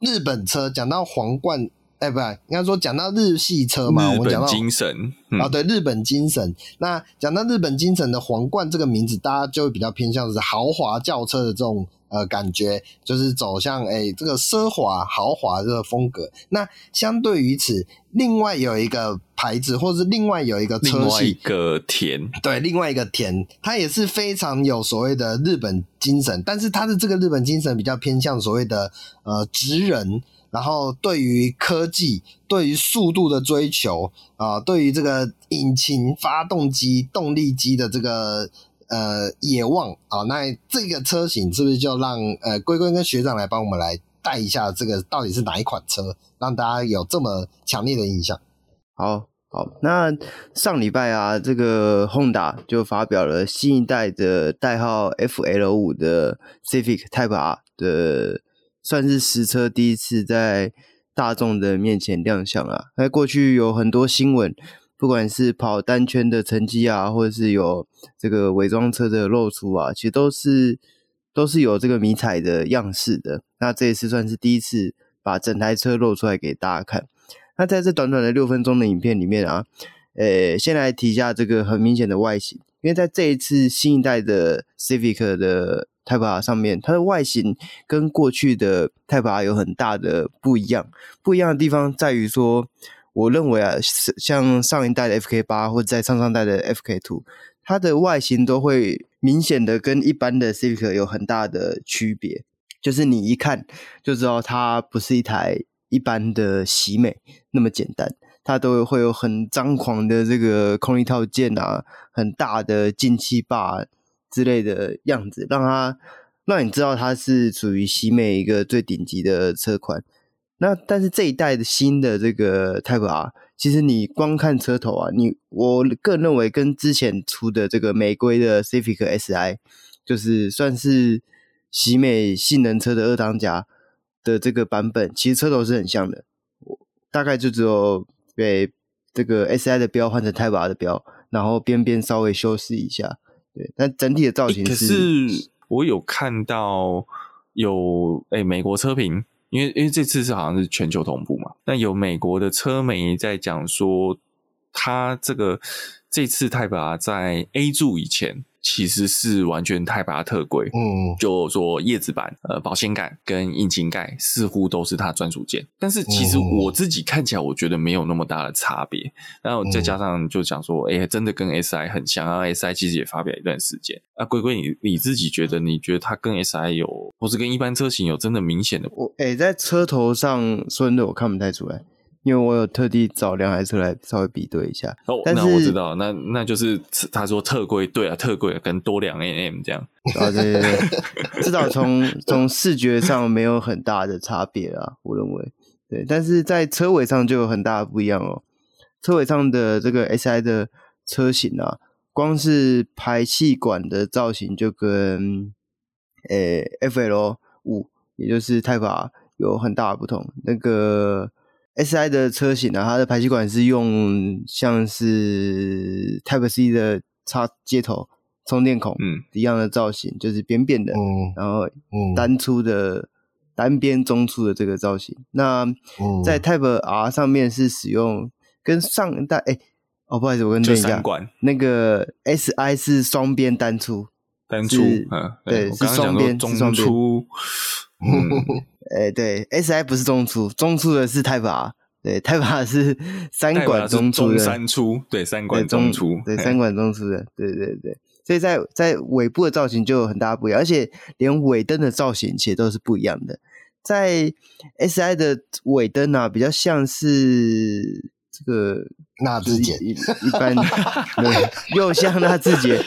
C: 日本车讲到皇冠，哎、欸，不，应该说讲到日系车嘛，我们讲到
A: 精神、
C: 嗯、啊，对，日本精神。那讲到日本精神的皇冠这个名字，大家就会比较偏向是豪华轿车的这种呃感觉，就是走向哎、欸、这个奢华豪华这个风格。那相对于此，另外有一个牌子，或是另外有一个车系，
A: 另外一个田，
C: 对，另外一个田，它也是非常有所谓的日本精神，但是它的这个日本精神比较偏向所谓的呃职人。然后，对于科技、对于速度的追求啊、呃，对于这个引擎、发动机、动力机的这个呃野望啊，那这个车型是不是就让呃龟龟跟学长来帮我们来带一下这个到底是哪一款车，让大家有这么强烈的印象？
B: 好好，那上礼拜啊，这个 Honda 就发表了新一代的代号 FL 五的 Civic Type R 的。算是实车第一次在大众的面前亮相啊！在过去有很多新闻，不管是跑单圈的成绩啊，或者是有这个伪装车的露出啊，其实都是都是有这个迷彩的样式的。那这一次算是第一次把整台车露出来给大家看。那在这短短的六分钟的影片里面啊，呃，先来提一下这个很明显的外形，因为在这一次新一代的 Civic 的 Type R 上面，它的外形跟过去的 Type R 有很大的不一样。不一样的地方在于说，我认为啊，像上一代的 FK 八或者在上上代的 FK Two，它的外形都会明显的跟一般的 Civic 有很大的区别。就是你一看就知道它不是一台一般的喜美那么简单，它都会有很张狂的这个空力套件啊，很大的进气坝。之类的样子，让它让你知道它是属于喜美一个最顶级的车款。那但是这一代的新的这个 Type R，其实你光看车头啊，你我个人认为跟之前出的这个玫瑰的 Civic Si，就是算是喜美性能车的二当家的这个版本，其实车头是很像的。大概就只有被这个 Si 的标换成 Type R 的标，然后边边稍微修饰一下。对，但整体的造型是，
A: 可是我有看到有诶、欸、美国车评，因为因为这次是好像是全球同步嘛，那有美国的车媒在讲说，他这个这次 Type R 在 A 柱以前。其实是完全 Type R 特规，嗯，就说叶子板、呃保险杆跟引擎盖似乎都是它专属件，但是其实我自己看起来，我觉得没有那么大的差别。然后再加上就讲说，哎、欸，真的跟 SI 很像，然后 SI 其实也发表一段时间。啊，龟龟，你你自己觉得，你觉得它跟 SI 有，或是跟一般车型有真的明显的？
B: 我哎、欸，在车头上说真的，我看不太出来。因为我有特地找两台车来稍微比对一下，
A: 哦，那我知道，那那就是他说特规，对啊，特规跟多两 mm 这样，
B: 啊，对对对，至少从从视觉上没有很大的差别啊，我认为，对，但是在车尾上就有很大的不一样哦，车尾上的这个 SI 的车型啊，光是排气管的造型就跟诶 FL 五，也就是 Type R 有很大的不同，那个。S I 的车型呢、啊，它的排气管是用像是 Type C 的插接头充电孔，嗯，一样的造型，嗯、就是扁扁的，嗯，然后单出的、嗯、单边中出的这个造型。那在 Type R 上面是使用跟上一代，哎、欸，哦，不好意思，我跟你讲一下，那个 S I 是双边单出，
A: 单出，嗯，
B: 对，是双边中出，嗯。哎、欸，对，S I 不是中出，中出的是 Type R，对，Type R 是 三管中出的，
A: 中三出，对，三管中出，
B: 对，三管中出的，对对对，所以在在尾部的造型就有很大不一样，而且连尾灯的造型其实都是不一样的，在 S I 的尾灯啊，比较像是。这个
C: 纳智捷
B: 一一般，又像纳智捷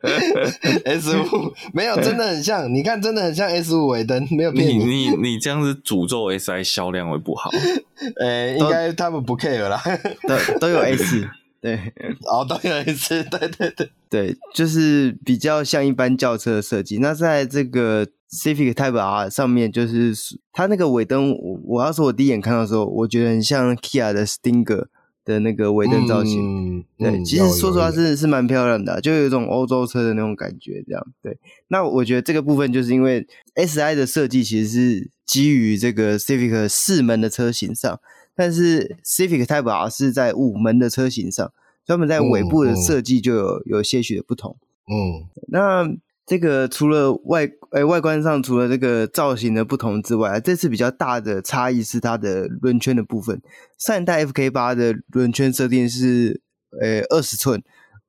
C: S 五没有，真的很像。你看，真的很像 S 五尾灯，没有骗你。
A: 你你，你这样子诅咒 S I 销量会不好？
C: 呃、欸，应该他们不 care 啦，
B: 都都有 S，对，
C: 哦，都有 S，对对对
B: 对，就是比较像一般轿车的设计。那在这个。Civic Type R 上面就是它那个尾灯，我我要说，我第一眼看到的时候，我觉得很像 Kia 的 Stinger 的那个尾灯造型。嗯、对、嗯，其实说实话是是蛮漂亮的，就有一种欧洲车的那种感觉。这样对，那我觉得这个部分就是因为 SI 的设计其实是基于这个 Civic 四门的车型上，但是 Civic Type R 是在五门的车型上，专门在尾部的设计就有有些许的不同。
C: 嗯，
B: 那这个除了外诶、外观上除了这个造型的不同之外，这次比较大的差异是它的轮圈的部分。上一代 FK 八的轮圈设定是呃二十寸，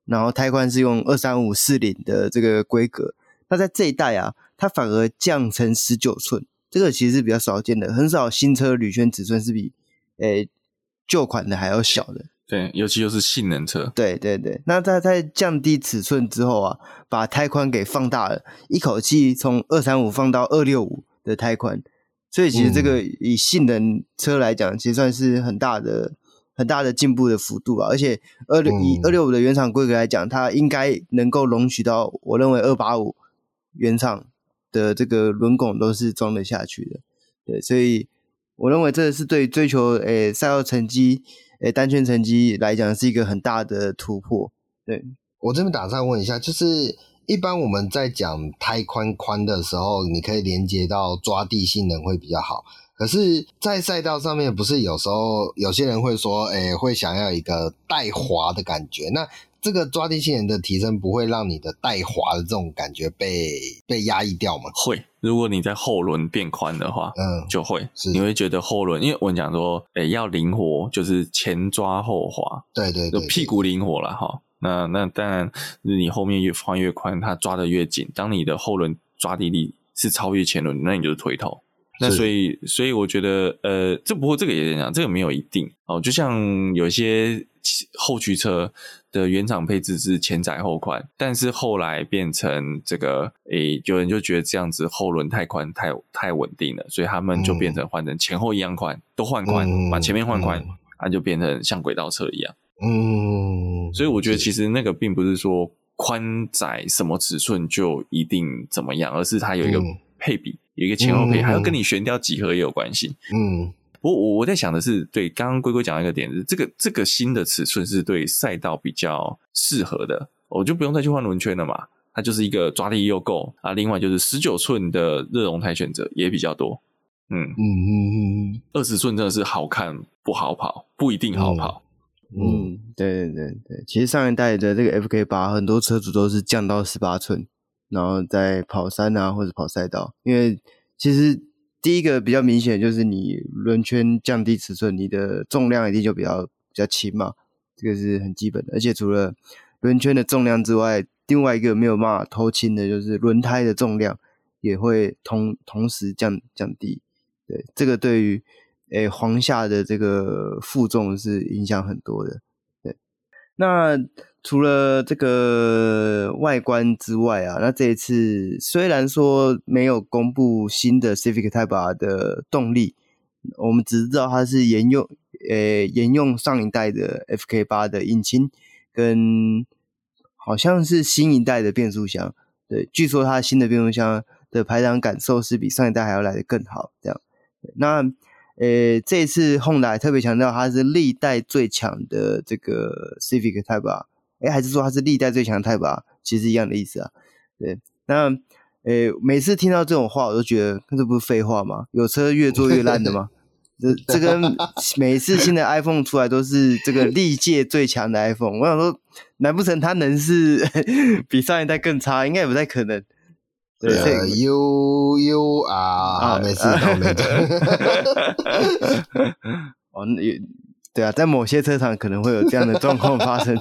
B: 然后胎宽是用二三五四零的这个规格。那在这一代啊，它反而降成十九寸，这个其实是比较少见的，很少新车铝圈尺寸是比诶旧款的还要小的。
A: 对，尤其又是性能车。
B: 对对对，那它在降低尺寸之后啊，把胎宽给放大了，一口气从二三五放到二六五的胎宽，所以其实这个以性能车来讲，其实算是很大的很大的进步的幅度啊。而且二六以二六五的原厂规格来讲，它应该能够容许到，我认为二八五原厂的这个轮拱都是装得下去的。对，所以我认为这是对追求诶赛道成绩。诶，单圈成绩来讲是一个很大的突破。对，
C: 我这边打算问一下，就是一般我们在讲胎宽宽的时候，你可以连接到抓地性能会比较好。可是，在赛道上面，不是有时候有些人会说，诶，会想要一个带滑的感觉。那这个抓地性能的提升，不会让你的带滑的这种感觉被被压抑掉吗？
A: 会。如果你在后轮变宽的话，嗯，就会，是你会觉得后轮，因为我们讲说，诶、欸，要灵活，就是前抓后滑，
C: 对对对，
A: 就屁股灵活了哈。那那当然，你后面越放越宽，它抓得越紧。当你的后轮抓地力是超越前轮，那你就是推头。那所以，所以我觉得，呃，这不过这个也讲，这个没有一定哦。就像有些后驱车的原厂配置是前窄后宽，但是后来变成这个，诶，有人就觉得这样子后轮太宽，太太稳定了，所以他们就变成换成前后一样宽，都换宽，嗯、把前面换宽，它、嗯、就变成像轨道车一样。
C: 嗯，
A: 所以我觉得其实那个并不是说宽窄什么尺寸就一定怎么样，而是它有一个配比。嗯有一个前后配，还要跟你悬吊几何也有关系。
C: 嗯，
A: 不过我我在想的是，对刚刚龟龟讲的一个点子，这个这个新的尺寸是对赛道比较适合的，我就不用再去换轮圈了嘛。它就是一个抓地力又够啊，另外就是十九寸的热熔胎选择也比较多。嗯嗯
C: 嗯嗯，
A: 二十寸真的是好看不好跑，不一定好跑。
B: 嗯，嗯对对对对，其实上一代的这个 FK 八，很多车主都是降到十八寸。然后再跑山啊，或者跑赛道，因为其实第一个比较明显就是你轮圈降低尺寸，你的重量一定就比较比较轻嘛，这个是很基本的。而且除了轮圈的重量之外，另外一个没有办法偷轻的就是轮胎的重量也会同同时降降低。对，这个对于诶黄下的这个负重是影响很多的。那。除了这个外观之外啊，那这一次虽然说没有公布新的 Civic Type R 的动力，我们只知道它是沿用呃沿用上一代的 FK 八的引擎，跟好像是新一代的变速箱。对，据说它新的变速箱的排档感受是比上一代还要来得更好。这样，那呃这次 Honda 特别强调它是历代最强的这个 Civic Type R。哎，还是说它是历代最强的 Type R？其实一样的意思啊。对，那诶，每次听到这种话，我都觉得这不是废话吗？有车越做越烂的吗？这这跟 每次新的 iPhone 出来都是这个历届最强的 iPhone。我想说，难不成它能是 比上一代更差？应该也不太可能。对
C: ，U U 啊，没事，没事。
B: 哦，那。对啊，在某些车厂可能会有这样的状况发生。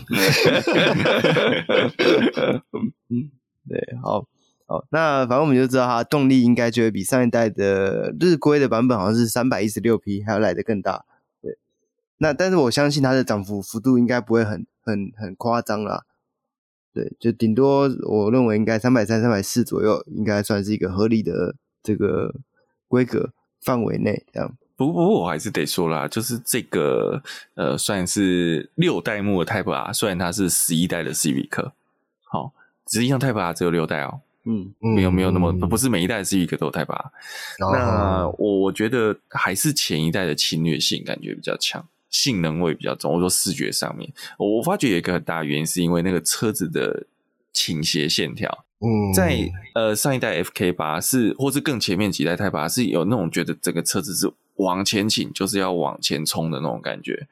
B: 嗯，对，好，好，那反正我们就知道它动力应该就会比上一代的日规的版本好像是三百一十六匹还要来得更大。对，那但是我相信它的涨幅幅度应该不会很很很夸张啦。对，就顶多我认为应该三百三、三百四左右，应该算是一个合理的这个规格范围内这样。
A: 不过，不我还是得说啦，就是这个呃，算是六代目的 Type R，虽然它是十一代的 Civic，好，实际上 Type R 只有六代哦，
B: 嗯，
A: 没有没有那么，嗯、不是每一代的 Civic 都有 Type R。哦、那我我觉得还是前一代的侵略性感觉比较强，性能味比较重。我说视觉上面，我我发觉有一个很大原因，是因为那个车子的倾斜线条。
C: 嗯，
A: 在呃上一代 FK 八是，或是更前面几代 Type R 是有那种觉得整个车子是往前倾，就是要往前冲的那种感觉。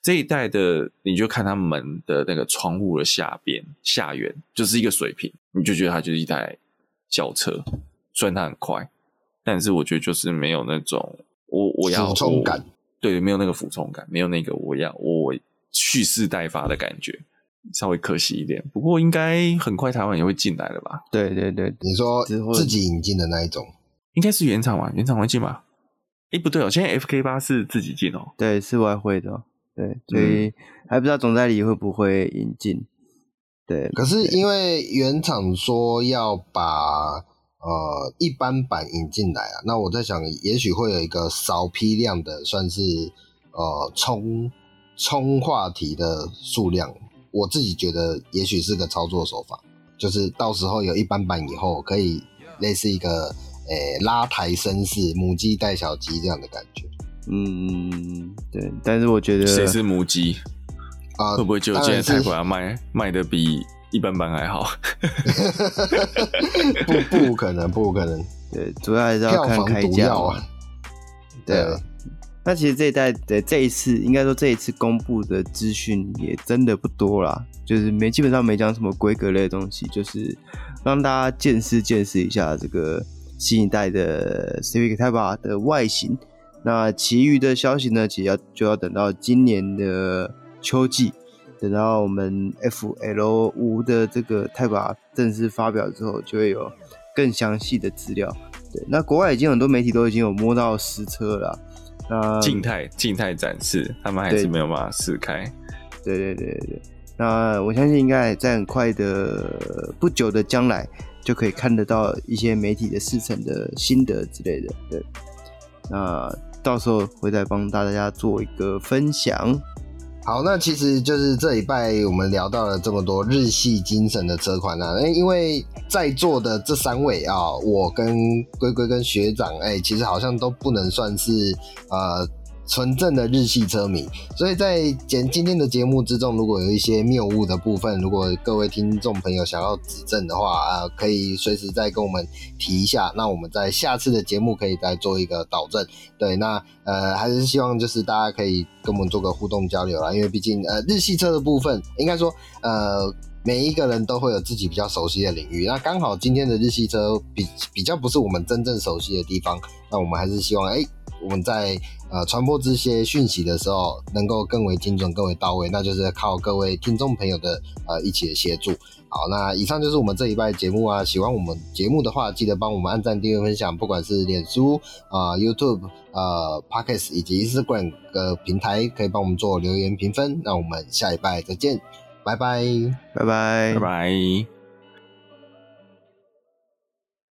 A: 这一代的，你就看它门的那个窗户的下边下缘，就是一个水平，你就觉得它就是一台轿车。虽然它很快，但是我觉得就是没有那种我我要
C: 俯冲感，
A: 对，没有那个俯冲感，没有那个我要我蓄势待发的感觉，稍微可惜一点。不过应该很快台湾也会进来了吧？
B: 对对对，
C: 你说自己引进的那一种，
A: 应该是原厂嘛？原厂会进吧？哎，不对哦，现在 FK 八是自己进哦，
B: 对，是外汇的，对，所以还不知道总代理会不会引进。对，
C: 可是因为原厂说要把。呃，一般版引进来啊，那我在想，也许会有一个少批量的，算是呃冲冲话题的数量。我自己觉得，也许是个操作手法，就是到时候有一般版以后，可以类似一个诶、欸、拉抬声势，母鸡带小鸡这样的感觉。
B: 嗯，对。但是我觉得
A: 谁是母鸡啊？会不会就今天泰国要卖卖的比？一般般还好
C: 不，不不可能，不可能。
B: 对，主要还是要看开价啊。对啊，那其实这一代的这一次，应该说这一次公布的资讯也真的不多啦，就是没基本上没讲什么规格类的东西，就是让大家见识见识一下这个新一代的 Civic Type R 的外形。那其余的消息呢，其实要就要等到今年的秋季。等到我们 F L 五的这个 Type R 正式发表之后，就会有更详细的资料。对，那国外已经很多媒体都已经有摸到实车了。那
A: 静态静态展示，他们还是没有办法试开。
B: 对对对对对。那我相信应该在很快的不久的将来，就可以看得到一些媒体的试乘的心得之类的。对，那到时候会再帮大家做一个分享。
C: 好，那其实就是这礼拜我们聊到了这么多日系精神的车款啊，因为在座的这三位啊，我跟龟龟跟学长，哎，其实好像都不能算是呃。纯正的日系车迷，所以在今今天的节目之中，如果有一些谬误的部分，如果各位听众朋友想要指正的话啊，可以随时再跟我们提一下，那我们在下次的节目可以再做一个导正。对，那呃还是希望就是大家可以跟我们做个互动交流啦，因为毕竟呃日系车的部分，应该说呃每一个人都会有自己比较熟悉的领域，那刚好今天的日系车比比较不是我们真正熟悉的地方，那我们还是希望哎。我们在呃传播这些讯息的时候，能够更为精准、更为到位，那就是靠各位听众朋友的呃一起的协助。好，那以上就是我们这一拜节目啊。喜欢我们节目的话，记得帮我们按赞、订阅、分享，不管是脸书啊、YouTube 呃 Podcast 以及 Instagram 的平台，可以帮我们做留言评分。那我们下一拜再见，拜拜，
B: 拜拜，
A: 拜拜。